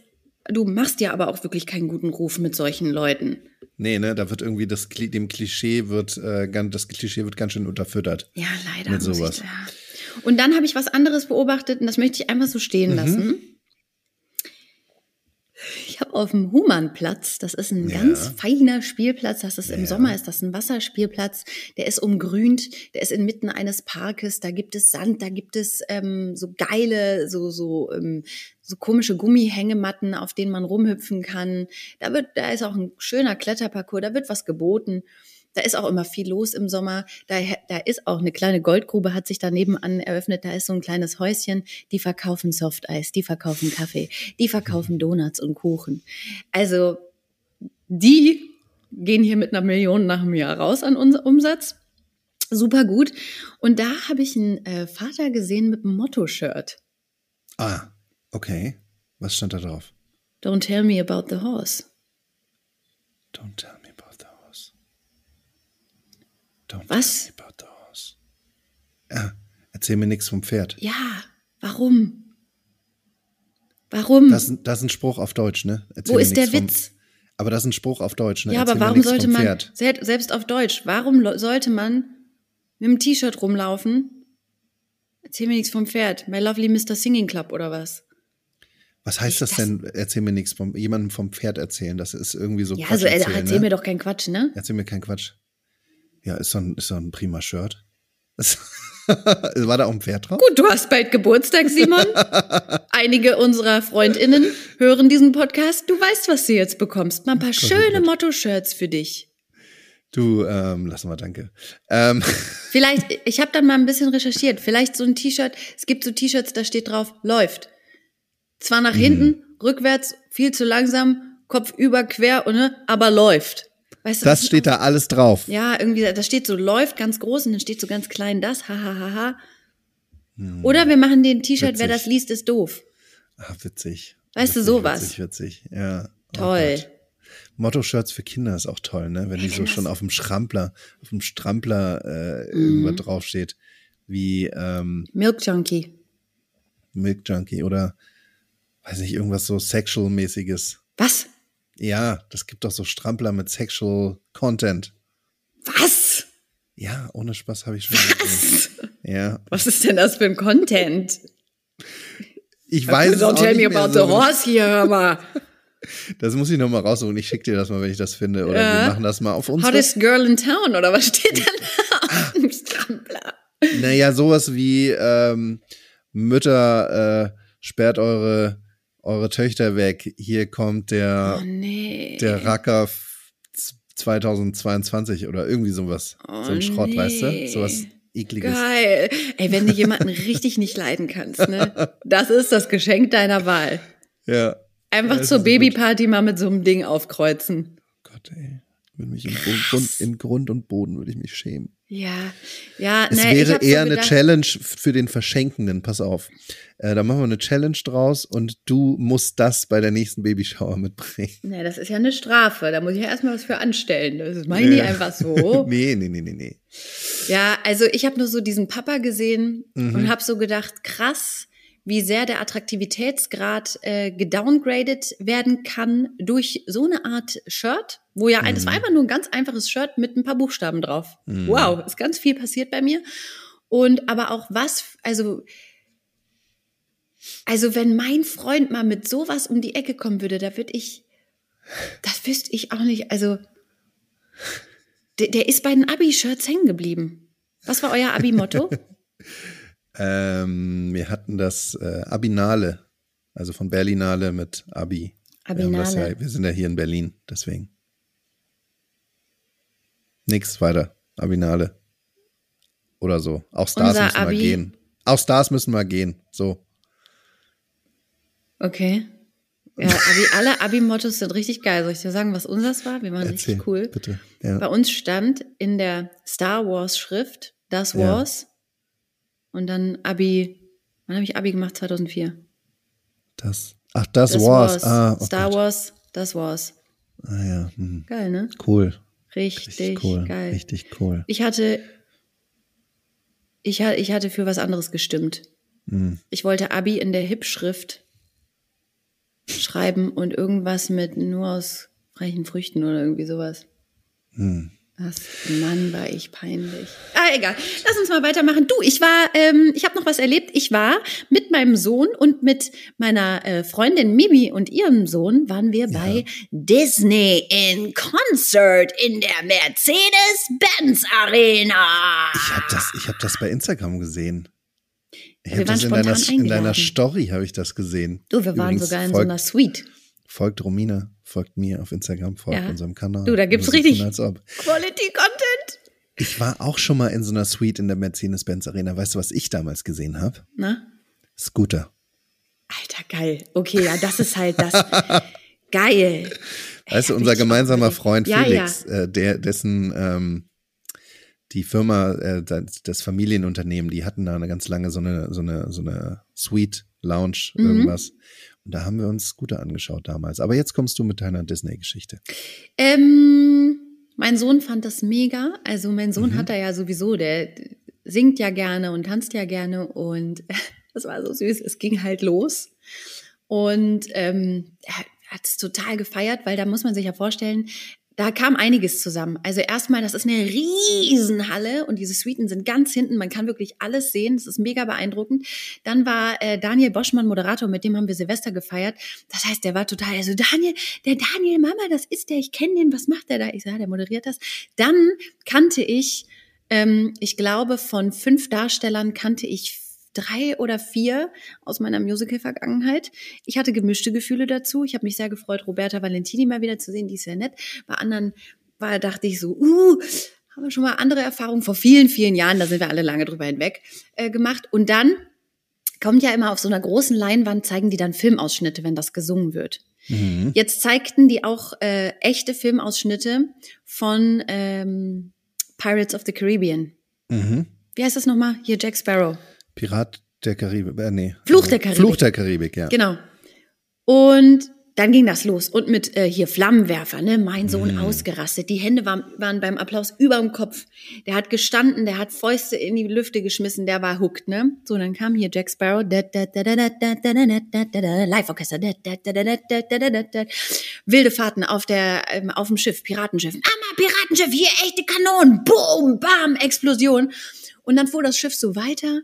du machst ja aber auch wirklich keinen guten Ruf mit solchen Leuten. Nee, ne, da wird irgendwie das, dem Klischee wird, äh, ganz, das Klischee wird ganz schön unterfüttert. Ja, leider. Mit sowas. Ich, ja. Und dann habe ich was anderes beobachtet und das möchte ich einfach so stehen Mhm. lassen. Ich habe auf dem Humanplatz, das ist ein Ja. ganz feiner Spielplatz, das ist im Ja. Sommer ist das ein Wasserspielplatz, der ist umgrünt, der ist inmitten eines Parkes, da gibt es Sand, da gibt es ähm, so geile, so so ähm, so komische Gummihängematten, auf denen man rumhüpfen kann. Da wird, da ist auch ein schöner Kletterparcours, da wird was geboten. Da ist auch immer viel los im Sommer. Da, da ist auch eine kleine Goldgrube, hat sich da nebenan eröffnet. Da ist so ein kleines Häuschen. Die verkaufen Softeis, die verkaufen Kaffee, die verkaufen Donuts und Kuchen. Also die gehen hier mit einer Million nach dem Jahr raus an unser Umsatz. Super gut. Und da habe ich einen äh, Vater gesehen mit einem Motto-Shirt. Ah, okay. Was stand da drauf? Don't tell me about the horse. Don't tell me. Don't Was? Ja, erzähl mir nichts vom Pferd. Ja, warum? Warum? Das, ist- das ist ein Spruch auf Deutsch, ne? Erzähl Wo ist der vom- Witz? Aber das ist ein Spruch auf Deutsch, ne? Ja, aber Erzähl mir warum sollte man, Pferd. selbst auf Deutsch, warum sollte man mit einem T-Shirt rumlaufen? Erzähl mir nichts vom Pferd. My Lovely Mr. Singing Club oder was? Was heißt das, das- denn? Erzähl mir nichts vom jemandem vom Pferd erzählen. Das ist irgendwie so Ja, Quatsch also äh, erzählen, erzähl ne? mir doch keinen Quatsch, ne? Erzähl mir keinen Quatsch. Ja, ist so ein, ist so ein prima Shirt. War da auch ein Pferd drauf? Gut, du hast bald Geburtstag, Simon. Einige unserer FreundInnen hören diesen Podcast. Du weißt, was du jetzt bekommst. Mal ein paar Gott, schöne. Motto-Shirts für dich. Du, ähm, lass mal, danke. Ähm, Vielleicht, ich habe dann mal ein bisschen recherchiert. Vielleicht so ein T-Shirt. Es gibt so T-Shirts, da steht drauf, läuft. Zwar nach hinten, rückwärts, viel zu langsam, Kopf über, quer, ne, aber läuft. Weißt du, das steht da alles drauf. Ja, irgendwie, da steht so läuft ganz groß und dann steht so ganz klein das, ha, ha, ha, ha. Oder wir machen den T-Shirt, wer das liest, ist doof. Ah, witzig. Weißt du, witzig, sowas. Witzig, witzig. Ja. Oh Toll. Gott. Motto-Shirts für Kinder ist auch toll, ne? Wenn die so schon auf dem Schrampler, auf dem Strampler äh, Mhm. irgendwas draufsteht, wie ähm, Milk Junkie. Milk Junkie oder weiß nicht, irgendwas so Sexual-mäßiges. Was? Ja, das gibt doch so Strampler mit Sexual Content. Was? Ja, ohne Spaß habe ich schon gesehen. Ja, Was ist denn das für ein Content? ich weiß es Don't auch tell nicht me about so. the horse hier, hör mal. Das muss ich noch mal raussuchen. Ich schicke dir das mal, wenn ich das finde. Oder Ja. wir machen das mal auf uns. Hottest Girl in Town, oder was steht da auf dem Strampler? Naja, sowas wie ähm, Mütter, äh, sperrt eure, eure Töchter weg. Hier kommt der, Oh nee. der Racker f- 2022 oder irgendwie sowas. Oh, so ein Schrott, weißt du? nee. Sowas ekliges. Geil. Ey, wenn du jemanden richtig nicht leiden kannst, ne? Das ist das Geschenk deiner Wahl. Ja. Einfach Ja, zur. Babyparty mal mit so einem Ding aufkreuzen. Gott, ey. Würde mich Grund, Grund, in Grund und Boden würde ich mich schämen. Ja, ja, Es naja, ich wäre hab so eher eine Challenge für den Verschenkenden. Pass auf. Äh, da machen wir eine Challenge draus und du musst das bei der nächsten Babyshower mitbringen. Na, das ist ja eine Strafe. Da muss ich ja erstmal was für anstellen. Das mache ich nicht Ja. einfach so. nee, nee, nee, nee, nee. Ja, also ich habe nur so diesen Papa gesehen Mhm. und habe so gedacht, krass, wie sehr der Attraktivitätsgrad äh, gedowngradet werden kann durch so eine Art Shirt, wo ja ein, das war einfach nur ein ganz einfaches Shirt mit ein paar Buchstaben drauf. Mhm. Wow, ist ganz viel passiert bei mir. Und aber auch was, also also wenn mein Freund mal mit sowas um die Ecke kommen würde, da würde ich, das wüsste ich auch nicht, also der, der ist bei den Abi-Shirts hängen geblieben. Was war euer Abi-Motto? Ähm, wir hatten das äh, Abinale, also von Berlinale mit Abi. Wir, Abinale. ja, wir sind ja hier in Berlin, deswegen. Nix weiter. Abinale. Oder so. Auch Stars Unser müssen mal Abi- gehen. Auch Stars müssen mal gehen. So. Okay. Ja, Abi, alle Abi-Mottos sind richtig geil. Soll ich dir sagen, was unseres war? Wir waren Erzähl, richtig cool. bitte. Bei Ja. uns stand in der Star Wars Schrift das Ja. Wars und dann Abi. Wann habe ich Abi gemacht? 2004. Das. Ach, das, Das war's. Ah, oh Star Gott. Wars, das Wars. Ah ja. Hm. Geil, ne? Cool. Richtig, Richtig cool. geil. Richtig cool. Ich hatte, ich, ich hatte für was anderes gestimmt. Hm. Ich wollte Abi in der Hip-Schrift schreiben und irgendwas mit nur aus reichen Früchten oder irgendwie sowas. Hm. Das, Mann, war ich peinlich. Ah, egal. Lass uns mal weitermachen. Du, ich war, ähm, ich habe noch was erlebt. Ich war mit meinem Sohn und mit meiner äh, Freundin Mimi und ihrem Sohn waren wir bei Disney in Concert in der Mercedes-Benz Arena. Ich habe das, ich hab das bei Instagram gesehen. Ich Wir habe waren das in deiner, in deiner. Story habe ich das gesehen. Du, wir waren Übrigens, sogar in so einer Suite. Folgt Romina, folgt mir auf Instagram, folgt Ja. unserem Kanal. Du, da gibt's richtig-. Quality Content. Ich war auch schon mal in so einer Suite in der Mercedes-Benz Arena. Weißt du, was ich damals gesehen habe? Na? Scooter. Alter, geil. Okay, ja, das ist halt das. geil. Weißt du, unser gemeinsamer. Freund Ja, Felix, Äh, der, dessen ähm, die Firma, äh, das, Familienunternehmen, die hatten da eine ganz lange so eine, so eine, so eine Suite, Lounge, Mhm. Und da haben wir uns Scooter angeschaut damals. Aber jetzt kommst du mit deiner Disney-Geschichte. Ähm, mein Sohn fand das mega. Also mein Sohn Mhm. hat da ja sowieso, der singt ja gerne und tanzt ja gerne und das war so süß. Es ging halt los und ähm, er hat es total gefeiert, weil da muss man sich ja vorstellen, da kam einiges zusammen. Also erstmal, das ist eine Riesenhalle und diese Suiten sind ganz hinten. Man kann wirklich alles sehen. Das ist mega beeindruckend. Dann war äh, Daniel Boschmann Moderator, mit dem haben wir Silvester gefeiert. Das heißt, der war total, also Daniel, der Daniel, Mama, das ist der, ich kenne den, was macht der da? Ich sage, der moderiert das. Dann kannte ich, ähm, ich glaube, von fünf Darstellern kannte ich drei oder vier aus meiner Musical-Vergangenheit. Ich hatte gemischte Gefühle dazu. Ich habe mich sehr gefreut, Roberta Valentini mal wieder zu sehen. Die ist sehr nett. Bei anderen war, dachte ich so, uh, haben wir schon mal andere Erfahrungen vor vielen, vielen Jahren, da sind wir alle lange drüber hinweg, äh, gemacht. Und dann kommt ja immer auf so einer großen Leinwand, zeigen die dann Filmausschnitte, wenn das gesungen wird. Mhm. Jetzt zeigten die auch äh, echte Filmausschnitte von ähm, Pirates of the Caribbean. Mhm. Wie heißt das nochmal? Hier Jack Sparrow. Pirat der Karibik, äh, nee. Fluch der Karibik. Fluch der Karibik, ja. Genau. Und dann ging das los. Und mit äh, hier Flammenwerfer, ne? Mein Sohn mhm. ausgerastet. Die Hände waren, waren beim Applaus über dem Kopf. Der hat gestanden, der hat Fäuste in die Lüfte geschmissen, der war hooked, ne? So, dann kam hier Jack Sparrow. Live-Orchester. Wilde Fahrten auf, der, ähm, auf dem Schiff, Piratenschiff. Mama, Piratenschiff, hier echte Kanonen. Boom, bam, Explosion. Und dann fuhr das Schiff so weiter.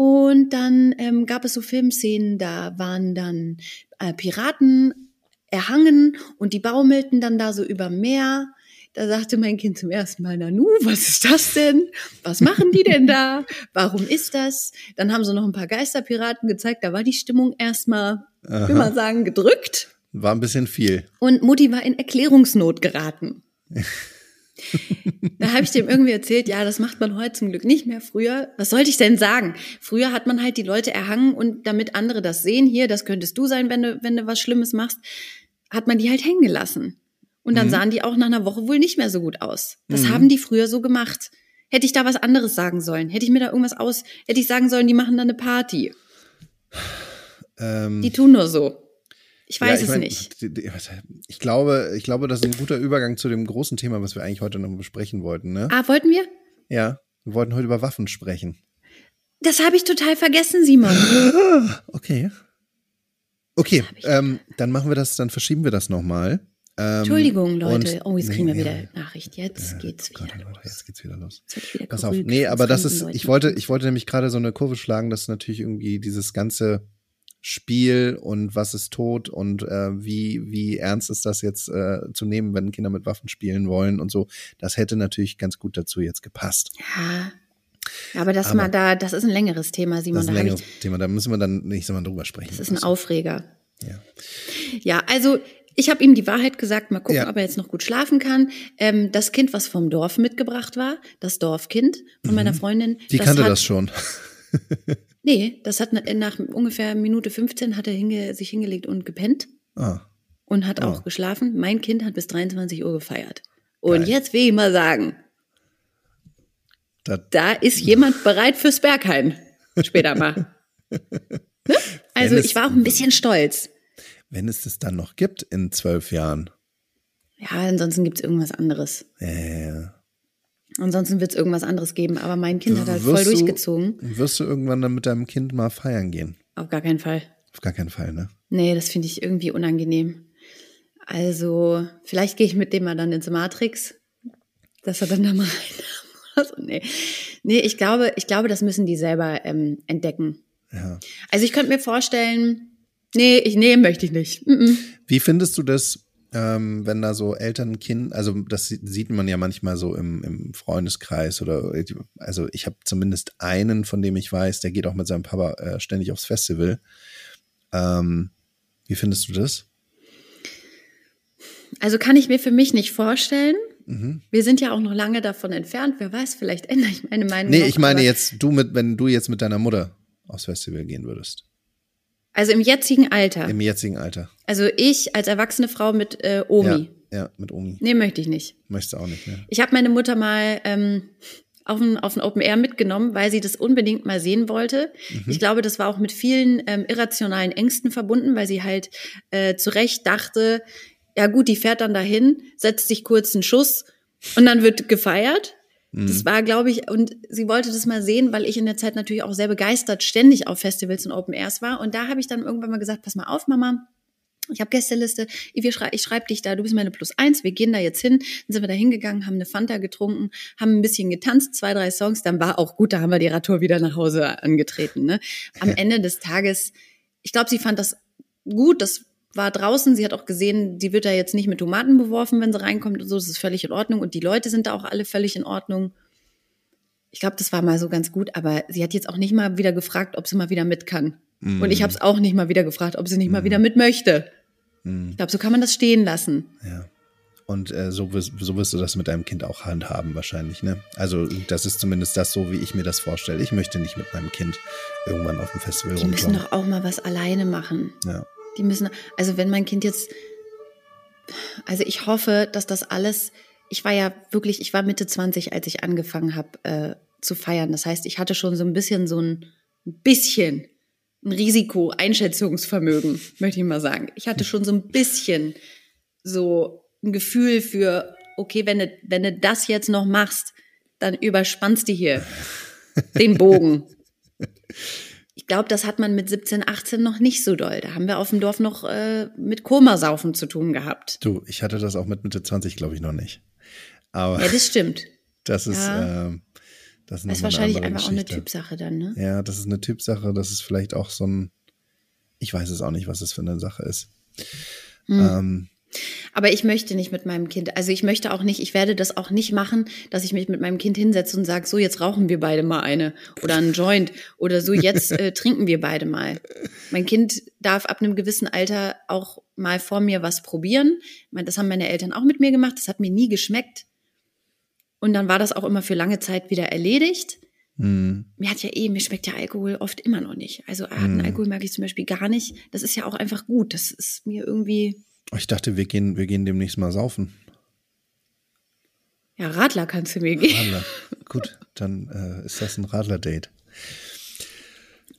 Und dann ähm, gab es so Filmszenen, da waren dann äh, Piraten erhangen und die baumelten dann da so über Meer. Da sagte mein Kind zum ersten Mal, Nanu, was ist das denn? Was machen die denn da? Warum ist das? Dann haben sie noch ein paar Geisterpiraten gezeigt, da war die Stimmung erstmal, will man sagen, gedrückt. War ein bisschen viel. Und Mutti war in Erklärungsnot geraten. da habe ich dem irgendwie erzählt, ja, das macht man heute zum Glück nicht mehr. Früher, was sollte ich denn sagen? Früher hat man halt die Leute erhangen und damit andere das sehen, hier, das könntest du sein, wenn du, wenn du was Schlimmes machst, hat man die halt hängen gelassen. Und dann Mhm. sahen die auch nach einer Woche wohl nicht mehr so gut aus. Das Mhm. haben die früher so gemacht. Hätte ich da was anderes sagen sollen? Hätte ich mir da irgendwas aus, hätte ich sagen sollen, die machen da eine Party? Ähm, Die tun nur so. Ich weiß ja, es mein, nicht. Ich glaube, ich glaube, das ist ein guter Übergang zu dem großen Thema, was wir eigentlich heute noch besprechen wollten, ne? Ah, wollten wir? Ja, wir wollten heute über Waffen sprechen. Das habe ich total vergessen, Simon. Okay. Okay, ich ähm, dann machen wir das, dann verschieben wir das nochmal. Ähm, Entschuldigung, Leute. und- oh, jetzt kriegen wir nee, wieder ja. Nachricht. Jetzt Ja, geht's Gott, wieder Leute, los. jetzt geht's wieder los. Ich wieder Pass auf. Nee, aber das ist, ich wollte, ich wollte nämlich gerade so eine Kurve schlagen, dass natürlich irgendwie dieses ganze Spiel und was ist tot und äh, wie, wie ernst ist das jetzt äh, zu nehmen, wenn Kinder mit Waffen spielen wollen und so. Das hätte natürlich ganz gut dazu jetzt gepasst. Ja. Aber das mal da, das ist ein längeres Thema, Simon. Das ist ein da längeres ich, Thema, da müssen wir dann nächstes Mal drüber sprechen. das ist ein Aufreger. Ja. Ja, also ich habe ihm die Wahrheit gesagt, mal gucken, Ja. ob er jetzt noch gut schlafen kann. Ähm, das Kind, was vom Dorf mitgebracht war, das Dorfkind von meiner Freundin. Mhm. Die kannte hat, das schon. Nee, das hat nach, ungefähr Minute 15 hat er hinge, sich hingelegt und gepennt Ah. und hat Oh. auch geschlafen. Mein Kind hat bis 23 Uhr gefeiert. Und Geil. jetzt will ich mal sagen, Da, da ist jemand bereit fürs Berghain. Später mal. Ne? Also es- ich war auch ein bisschen stolz. wenn es das dann noch gibt in zwölf Jahren. Ja, ansonsten gibt's irgendwas anderes. Ja, ja, ja. Ansonsten wird's irgendwas anderes geben. Aber mein Kind hat halt voll Wirst du- durchgezogen. Wirst du irgendwann dann mit deinem Kind mal feiern gehen? Auf gar keinen Fall. Auf gar keinen Fall, ne? Nee, das finde ich irgendwie unangenehm. Also, vielleicht gehe ich mit dem mal dann ins Matrix, dass er dann da mal rein also, nee. nee, ich glaube, ich glaube, das müssen die selber ähm, entdecken. Ja. Also ich könnte mir vorstellen, nee, ich nee, möchte ich nicht. Mm -mm. Wie findest du das, ähm, wenn da so Eltern, Kind, also das sieht- man ja manchmal so im, im Freundeskreis oder, also ich habe zumindest einen, von dem ich weiß, der geht auch mit seinem Papa äh, ständig aufs Festival. Ähm, wie findest du das? Also kann ich mir für mich nicht vorstellen. Mhm. Wir sind ja auch noch lange davon entfernt. Wer weiß, vielleicht ändere ich meine Meinung. Nee, noch, ich meine jetzt, du mit, wenn du jetzt mit deiner Mutter aufs Festival gehen würdest. Also im jetzigen Alter. Im jetzigen Alter. Also ich als erwachsene Frau mit äh, Omi. Ja, ja, mit Omi. Nee, möchte ich nicht. Möchtest du auch nicht, ne? Ich habe meine Mutter mal ähm, auf ein, auf ein Open Air mitgenommen, weil sie das unbedingt mal sehen wollte. Ich glaube, das war auch mit vielen ähm, irrationalen Ängsten verbunden, weil sie halt äh, zu Recht dachte, ja gut, die fährt dann dahin, setzt sich kurz einen Schuss und dann wird gefeiert. Das war, glaube ich, und sie wollte das mal sehen, weil ich in der Zeit natürlich auch sehr begeistert ständig auf Festivals und Open Airs war. Und da habe ich dann irgendwann mal gesagt, pass mal auf, Mama, ich habe Gästeliste, ich schreibe dich da, du bist meine Plus eins, wir gehen da jetzt hin. Dann sind wir da hingegangen, haben eine Fanta getrunken, haben ein bisschen getanzt, zwei, drei Songs, dann war auch gut, da haben wir die Radtour wieder nach Hause angetreten. Ne? Am Ende des Tages, ich glaube, sie fand das gut, das war draußen, sie hat auch gesehen, sie wird da jetzt nicht mit Tomaten beworfen, wenn sie reinkommt und so, das ist völlig in Ordnung und die Leute sind da auch alle völlig in Ordnung. Ich glaube, das war mal so ganz gut, aber sie hat jetzt auch nicht mal wieder gefragt, ob sie mal wieder mit kann. Und ich habe es auch nicht mal wieder gefragt, ob sie nicht mal wieder mit möchte. Ich glaube, so kann man das stehen lassen. Ja. Und äh, so, wirst, so wirst du das mit deinem Kind auch handhaben wahrscheinlich, ne? Also das ist zumindest das so, wie ich mir das vorstelle. Ich möchte nicht mit meinem Kind irgendwann auf dem Festival Die müssen rumkommen. doch auch mal was alleine machen. Ja. Die müssen, also wenn mein Kind jetzt, also ich hoffe, dass das alles, ich war ja wirklich, ich war Mitte 20, als ich angefangen habe äh, zu feiern. Das heißt, ich hatte schon so ein bisschen so ein, bisschen ein Risiko-Einschätzungsvermögen, möchte ich mal sagen. Ich hatte schon so ein bisschen so ein Gefühl für, okay, wenn du, wenn du das jetzt noch machst, dann überspannst du hier den Bogen. Ich glaube, das hat man mit 17, 18 noch nicht so doll. Da haben wir auf dem Dorf noch äh, mit Komasaufen zu tun gehabt. Du, ich hatte das auch mit Mitte 20, glaube ich, noch nicht. Aber Ja, das stimmt. das ist, Ja. ähm, das ist, Das ist wahrscheinlich einfach auch eine Geschichte. Typsache dann, ne? Ja, das ist eine Typsache. Das ist vielleicht auch so ein, ich weiß es auch nicht, was das für eine Sache ist. Hm. Ähm, Aber ich möchte nicht mit meinem Kind, also ich möchte auch nicht, ich werde das auch nicht machen, dass ich mich mit meinem Kind hinsetze und sage, so jetzt rauchen wir beide mal eine oder einen Joint oder so jetzt äh, trinken wir beide mal. Mein Kind darf ab einem gewissen Alter auch mal vor mir was probieren. Das haben meine Eltern auch mit mir gemacht, das hat mir nie geschmeckt. Und dann war das auch immer für lange Zeit wieder erledigt. mh, Mir hat ja eh, mir schmeckt ja Alkohol oft immer noch nicht. Also harten Alkohol mag ich zum Beispiel gar nicht. Das ist ja auch einfach gut. Das ist mir irgendwie, ich dachte, wir gehen, wir gehen demnächst mal saufen. Ja, Radler kannst du mir geben. Radler. Gut, dann äh, ist das ein Radler-Date.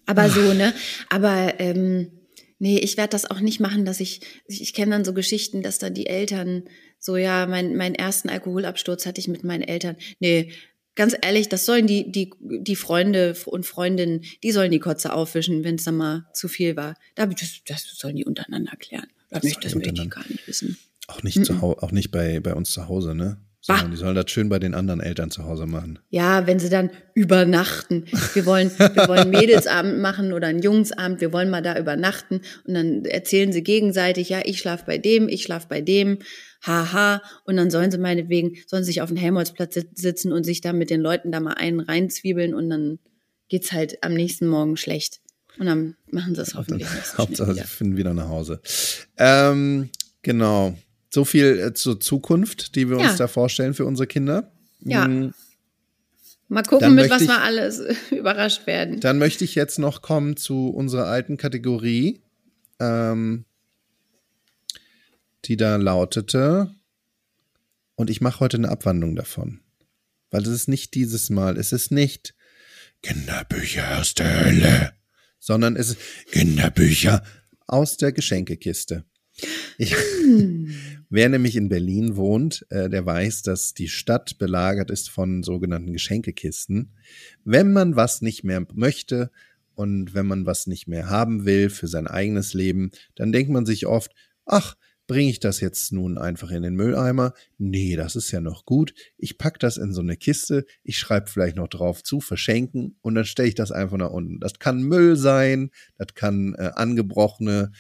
Aber so, ne? Aber ähm, nee, ich werde das auch nicht machen, dass ich, ich, ich kenne dann so Geschichten, dass da die Eltern so, ja, mein, meinen ersten Alkoholabsturz hatte ich mit meinen Eltern. Nee, ganz ehrlich, das sollen die, die, die Freunde und Freundinnen, die sollen die Kotze aufwischen, wenn es dann mal zu viel war. Das, das sollen die untereinander klären. Das, das, das möchte ich gar nicht wissen. Auch nicht, zu auch nicht bei, bei uns zu Hause, ne? Sondern die sollen das schön bei den anderen Eltern zu Hause machen. Ja, wenn sie dann übernachten. Wir wollen, wir wollen Mädelsabend machen oder einen Jungsabend. Wir wollen mal da übernachten. Und dann erzählen sie gegenseitig, ja, ich schlaf bei dem, ich schlaf bei dem. Haha. Und dann sollen sie meinetwegen, sollen sie sich auf den Helmholtzplatz sitzen und sich da mit den Leuten da mal einen reinzwiebeln und dann geht's halt am nächsten Morgen schlecht. Und dann machen sie es hoffentlich. Hauptsache, sie finden wieder nach Hause. Ähm, genau. So viel äh, zur Zukunft, die wir ja. uns da vorstellen für unsere Kinder. Ja. Mhm. Mal gucken, mit was ich, wir alles überrascht werden. Dann möchte ich jetzt noch kommen zu unserer alten Kategorie, ähm, die da lautete, und ich mache heute eine Abwandlung davon. Weil es ist nicht dieses Mal, es ist nicht Kinderbücher aus der Hölle, sondern es ist Kinderbücher aus der Geschenkekiste. Ich, hm. Wer nämlich in Berlin wohnt, äh, der weiß, dass die Stadt belagert ist von sogenannten Geschenkekisten. Wenn man was nicht mehr möchte und wenn man was nicht mehr haben will für sein eigenes Leben, dann denkt man sich oft, ach, bringe ich das jetzt nun einfach in den Mülleimer? Nee, das ist ja noch gut. Ich pack das in so eine Kiste, ich schreibe vielleicht noch drauf zu verschenken und dann stelle ich das einfach nach unten. Das kann Müll sein, das kann äh, angebrochene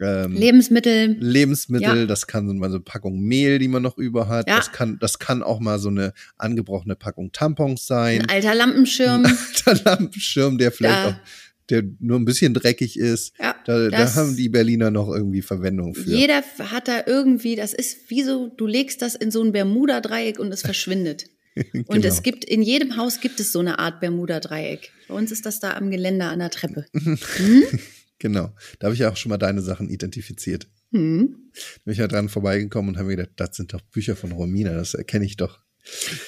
ähm, Lebensmittel. Lebensmittel, ja. das kann so eine Packung Mehl, die man noch über hat. Ja. Das kann, das kann auch mal so eine angebrochene Packung Tampons sein. Ein alter Lampenschirm. Ein alter Lampenschirm, der vielleicht da. auch, der nur ein bisschen dreckig ist. Da, da haben die Berliner noch irgendwie Verwendung für. Jeder hat da irgendwie, das ist wie so, du legst das in so ein Bermuda-Dreieck und es verschwindet. genau. Und es gibt, in jedem Haus gibt es so eine Art Bermuda-Dreieck. Bei uns ist das da am Geländer an der Treppe. Hm? Genau. Da habe ich ja auch schon mal deine Sachen identifiziert. Mhm. Da bin ich ja dran vorbeigekommen und habe mir gedacht, das sind doch Bücher von Romina, das erkenne ich doch.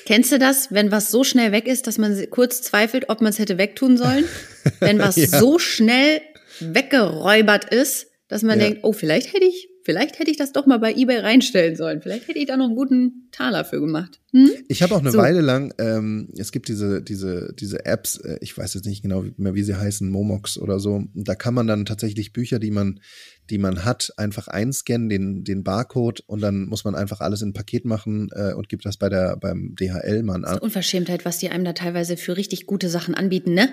Kennst du das, wenn was so schnell weg ist, dass man kurz zweifelt, ob man es hätte wegtun sollen? wenn was ja. so schnell weggeräubert ist, dass man ja. denkt, oh, vielleicht hätte ich vielleicht hätte ich das doch mal bei eBay reinstellen sollen. Vielleicht hätte ich da noch einen guten Taler für gemacht. Hm? Ich habe auch eine so. Weile lang, ähm, es gibt diese, diese, diese Apps, äh, ich weiß jetzt nicht genau mehr, wie sie heißen, Momox oder so. Da kann man dann tatsächlich Bücher, die man, die man hat, einfach einscannen, den, den Barcode und dann muss man einfach alles in ein Paket machen äh, und gibt das bei der, beim DHL mal an. Unverschämtheit, was die einem da teilweise für richtig gute Sachen anbieten, ne?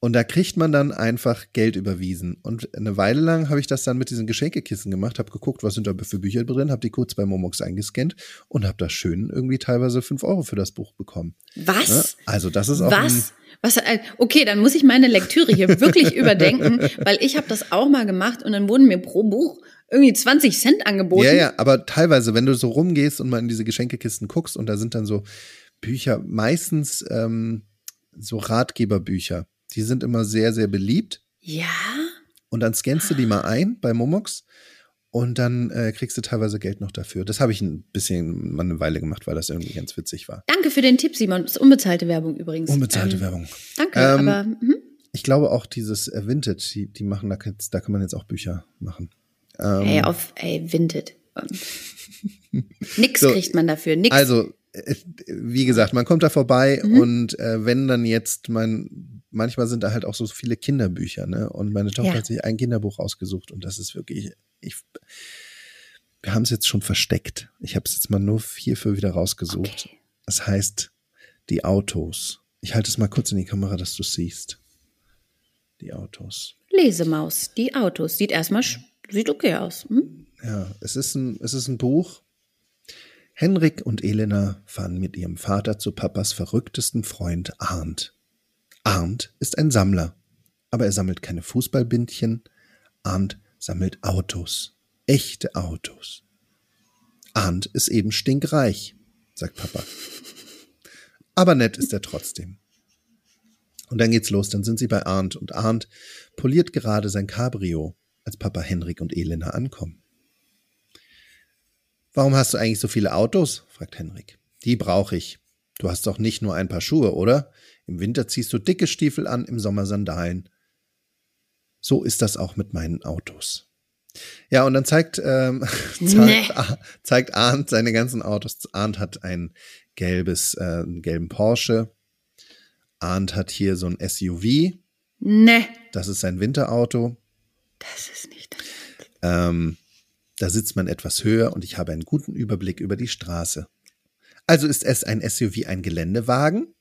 Und da kriegt man dann einfach Geld überwiesen. Und eine Weile lang habe ich das dann mit diesen Geschenkekissen gemacht, habe geguckt, was sind da für Bücher drin, habe die kurz bei Momox eingescannt und habe da schön irgendwie teilweise fünf Euro für das Buch bekommen. Was? Ja, also das ist auch Was? Was, äh, okay, dann muss ich meine Lektüre hier wirklich überdenken, weil ich habe das auch mal gemacht und dann wurden mir pro Buch irgendwie 20 Cent angeboten. Ja, ja, aber teilweise, wenn du so rumgehst und mal in diese Geschentekisten guckst und da sind dann so Bücher, meistens ähm, so Ratgeberbücher die sind immer sehr, sehr beliebt. Ja. Und dann scannst du die mal ein bei Momox und dann äh, kriegst du teilweise Geld noch dafür. Das habe ich ein bisschen mal eine Weile gemacht, weil das irgendwie ganz witzig war. Danke für den Tipp, Simon. Das ist unbezahlte Werbung übrigens. Unbezahlte ähm, Werbung. Danke, ähm, aber. Mh. Ich glaube auch dieses äh, Vintage, die, die machen da, da kann man jetzt auch Bücher machen. Ähm, ey, auf, ey, Vinted. Nix so, kriegt man dafür, nix. Also, äh, wie gesagt, man kommt da vorbei mhm. und äh, wenn dann jetzt mein manchmal sind da halt auch so viele Kinderbücher, ne? Und meine Tochter ja. hat sich ein Kinderbuch ausgesucht und das ist wirklich, ich, wir haben es jetzt schon versteckt. Ich habe es jetzt mal nur hierfür wieder rausgesucht. Okay. Es heißt Die Autos. Ich halte es mal kurz in die Kamera, dass du siehst. Die Autos. Lesemaus, die Autos. Sieht erstmal, sieht okay aus. Hm? Ja, es ist ein, es ist ein Buch. Henrik und Elena fahren mit ihrem Vater zu Papas verrücktesten Freund Arndt. Arndt ist ein Sammler, aber er sammelt keine Fußballbindchen. Arndt sammelt Autos, echte Autos. Arndt ist eben stinkreich, sagt Papa. Aber nett ist er trotzdem. Und dann geht's los, dann sind sie bei Arndt und Arndt poliert gerade sein Cabrio, als Papa Henrik und Elena ankommen. Warum hast du eigentlich so viele Autos? fragt Henrik. Die brauche ich. Du hast doch nicht nur ein paar Schuhe, oder? Im Winter ziehst du dicke Stiefel an, im Sommer Sandalen. So ist das auch mit meinen Autos. Ja, und dann zeigt, ähm, zeigt, nee. zeigt Arndt seine ganzen Autos. Arndt hat ein gelbes, äh, einen gelben Porsche. Arndt hat hier so ein SUV. Ne. Das ist sein Winterauto. Das ist nicht das. Ähm, da sitzt man etwas höher und ich habe einen guten Überblick über die Straße. Also ist es ein SUV ein Geländewagen?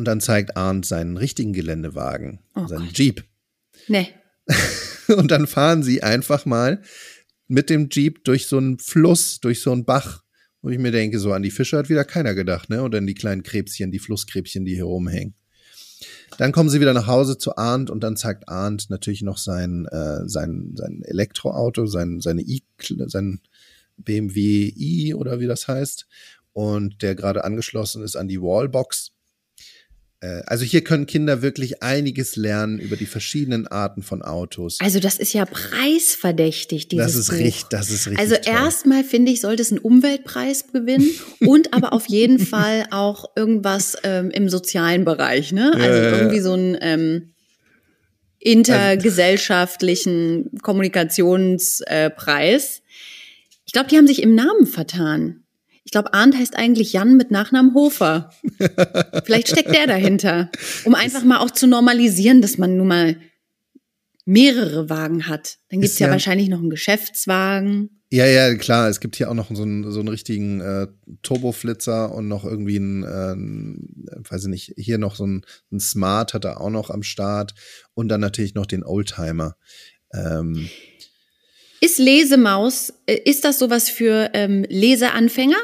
Und dann zeigt Arndt seinen richtigen Geländewagen, oh seinen Gott. Jeep. Nee. und dann fahren sie einfach mal mit dem Jeep durch so einen Fluss, durch so einen Bach, wo ich mir denke, so an die Fische hat wieder keiner gedacht, ne? Und an die kleinen Krebschen, die Flusskrebschen, die hier rumhängen. Dann kommen sie wieder nach Hause zu Arndt und dann zeigt Arndt natürlich noch sein, äh, sein, sein Elektroauto, sein, seine I, sein BMW i oder wie das heißt. Und der gerade angeschlossen ist an die Wallbox. Äh, also hier können Kinder wirklich einiges lernen über die verschiedenen Arten von Autos. Also das ist ja preisverdächtig, dieses Das ist Buch. richtig, das ist richtig. Also erstmal finde ich, sollte es einen Umweltpreis gewinnen und aber auf jeden Fall auch irgendwas ähm, im sozialen Bereich, ne? Also Ja, irgendwie so ein ähm, intergesellschaftlichen Kommunikationspreis. ich glaube, die haben sich im Namen vertan. Ich glaube, Arndt heißt eigentlich Jan mit Nachnamen Hofer. Vielleicht steckt der dahinter, um einfach mal auch zu normalisieren, dass man nun mal mehrere Wagen hat. Dann gibt's Ist ja, ja- wahrscheinlich noch einen Geschäftswagen. Ja, ja, klar. Es gibt hier auch noch so einen, so einen richtigen äh, Turboflitzer und noch irgendwie einen, äh, einen, weiß ich nicht, hier noch so ein, ein Smart hat er auch noch am Start und dann natürlich noch den Oldtimer. Ähm, Ist Lesemaus, äh, ist das sowas für ähm, Leseanfänger?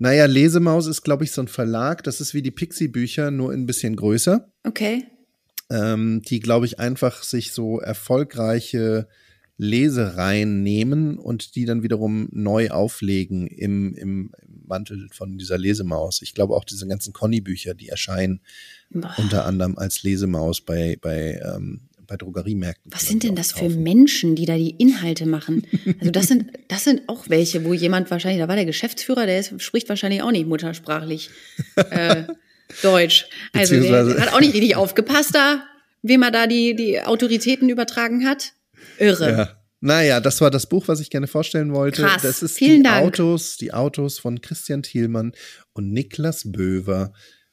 Naja, Lesemaus ist, glaube ich, so ein Verlag. Das ist wie die Pixie-Bücher, nur ein bisschen größer. Okay. ähm, die, glaube ich, einfach sich so erfolgreiche Lesereien nehmen und die dann wiederum neu auflegen im, im Mantel von dieser Lesemaus. Ich glaube auch diese ganzen Conny-Bücher, die erscheinen Boah. unter anderem als Lesemaus bei, bei, ähm, bei Drogeriemärkten. Was sind denn das für. Menschen, die da die Inhalte machen? Also das sind, das sind auch welche, wo jemand wahrscheinlich, da war der Geschäftsführer, der ist, spricht wahrscheinlich auch nicht muttersprachlich äh, Deutsch. Also der, hat auch nicht richtig aufgepasst da, wem er da die, die Autoritäten übertragen hat. Irre. Ja. Naja, das war das Buch, was ich gerne vorstellen wollte. Krass, Das ist vielen die Dank. Autos, die Autos von Christian Thielmann und Niklas Böver.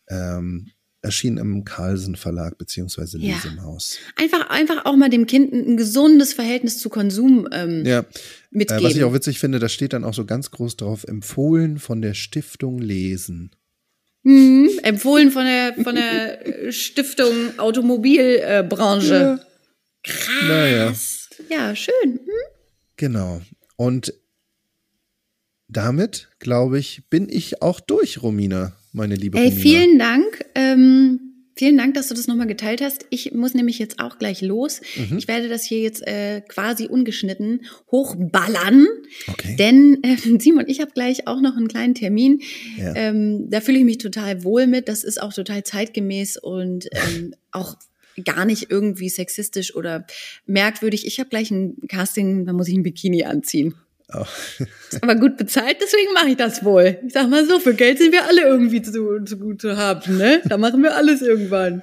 Ähm, erschienen im Carlsen Verlag beziehungsweise Ja. Lesemaus. Einfach, einfach auch mal dem Kind ein, ein gesundes Verhältnis zu Konsum ähm, Ja, mitgeben. Äh, was ich auch witzig finde, da steht dann auch so ganz groß drauf, empfohlen von der Stiftung Lesen. Mhm, empfohlen von der, von der äh, Stiftung Automobilbranche. Äh. Krass. Naja. Ja, schön. Hm? Genau. Und damit, glaube ich, bin ich auch durch, Romina, meine liebe Ey, Romina. vielen Dank. Ähm, vielen Dank, dass du das nochmal geteilt hast. Ich muss nämlich jetzt auch gleich los. Mhm. Ich werde das hier jetzt äh, quasi ungeschnitten hochballern. Okay. Denn äh, Simon, ich habe gleich auch noch einen kleinen Termin. Ja. Ähm, da fühle ich mich total wohl mit. Das ist auch total zeitgemäß und ähm, auch gar nicht irgendwie sexistisch oder merkwürdig. Ich habe gleich ein Casting, da muss ich ein Bikini anziehen. Oh. Aber gut bezahlt, deswegen mache ich das wohl. Ich sag mal so, für Geld sind wir alle irgendwie zu, zu gut zu haben, ne? Da machen wir alles irgendwann.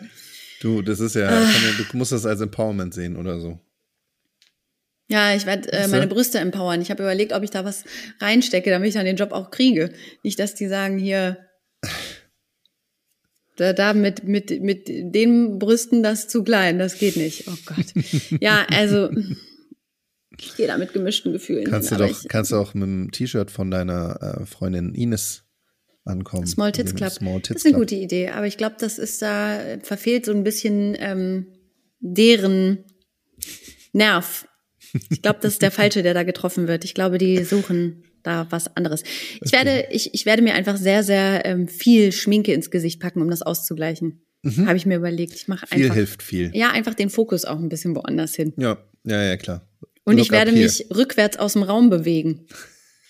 Du, das ist ja, Ah. du musst das als Empowerment sehen oder so. Ja, ich werde äh, meine Brüste empowern. Ich habe überlegt, ob ich da was reinstecke, damit ich dann den Job auch kriege. Nicht, dass die sagen, hier, da, da mit, mit, mit den Brüsten das zu klein, das geht nicht. Oh Gott. Ja, also ich gehe da mit gemischten Gefühlen. Kannst du hin, aber doch, ich, kannst du auch mit dem T-Shirt von deiner äh, Freundin Ines ankommen. Small Tits Club. Small das Tits ist eine Club. gute Idee, aber ich glaube, das ist da, äh, verfehlt so ein bisschen ähm, deren Nerv. Ich glaube, das ist der Falsche, der da getroffen wird. Ich glaube, die suchen da was anderes. Ich werde, ich, ich werde mir einfach sehr, sehr ähm, viel Schminke ins Gesicht packen, um das auszugleichen. Habe ich mir überlegt. Ich mache Mhm. Viel einfach, hilft viel. ja, einfach den Fokus auch ein bisschen woanders hin. Ja, ja, ja, klar. Und Look ich werde mich rückwärts aus dem Raum bewegen.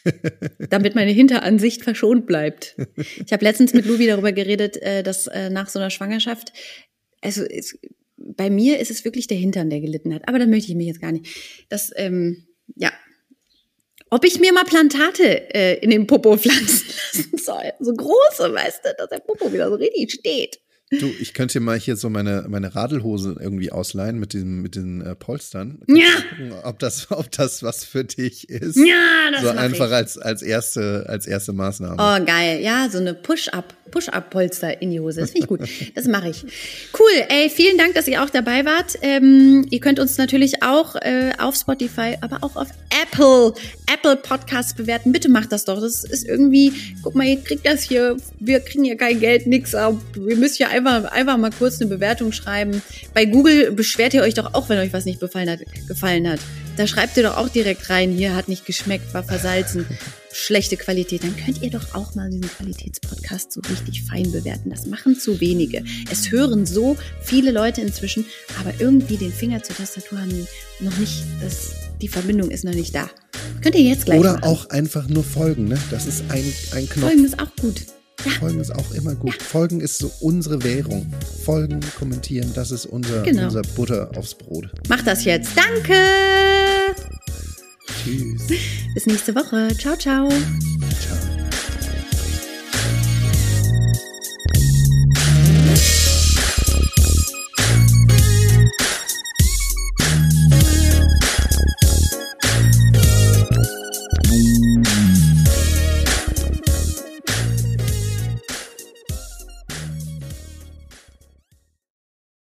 damit meine Hinteransicht verschont bleibt. Ich habe letztens mit Lubi darüber geredet, äh, dass äh, nach so einer Schwangerschaft, also es, bei mir ist es wirklich der Hintern, der gelitten hat. Aber da möchte ich mich jetzt gar nicht. Das, ähm, ja. ob ich mir mal Plantate äh, in den Popo pflanzen lassen soll. So große, weißt du, dass der Popo wieder so richtig steht. Du, ich könnte mal hier so meine, meine Radelhose irgendwie ausleihen mit, diesem, mit den äh, Polstern. Ja. Gucken, ob, das, ob das was für dich ist. Ja, das So einfach ich. als, als, erste, als erste Maßnahme. Oh, geil. Ja, so eine Push-Up, Push-Up-Polster in die Hose. Das finde ich gut. Das mache ich. Cool. Ey, vielen Dank, dass ihr auch dabei wart. Ähm, ihr könnt uns natürlich auch äh, auf Spotify, aber auch auf Apple, Apple Podcasts bewerten. Bitte macht das doch. Das ist irgendwie, guck mal, ihr kriegt das hier, wir kriegen ja kein Geld, nix. Wir müssen ja einfach, einfach mal kurz eine Bewertung schreiben. Bei Google beschwert ihr euch doch auch, wenn euch was nicht gefallen hat. Gefallen hat. Da schreibt ihr doch auch direkt rein, hier hat nicht geschmeckt, war versalzen, schlechte Qualität. Dann könnt ihr doch auch mal diesen Qualitätspodcast so richtig fein bewerten. Das machen zu wenige. Es hören so viele Leute inzwischen, aber irgendwie den Finger zur Tastatur haben die noch nicht, das, die Verbindung ist noch nicht da. Könnt ihr jetzt gleich Oder machen. auch einfach nur folgen, ne? Das ist ein, ein Knopf. Folgen ist auch gut. Folgen ist auch immer gut. Folgen ist so unsere Währung. Folgen, kommentieren, das ist unser, Genau. unser Butter aufs Brot. Macht das jetzt. Danke. Tschüss. Bis nächste Woche. Ciao, ciao.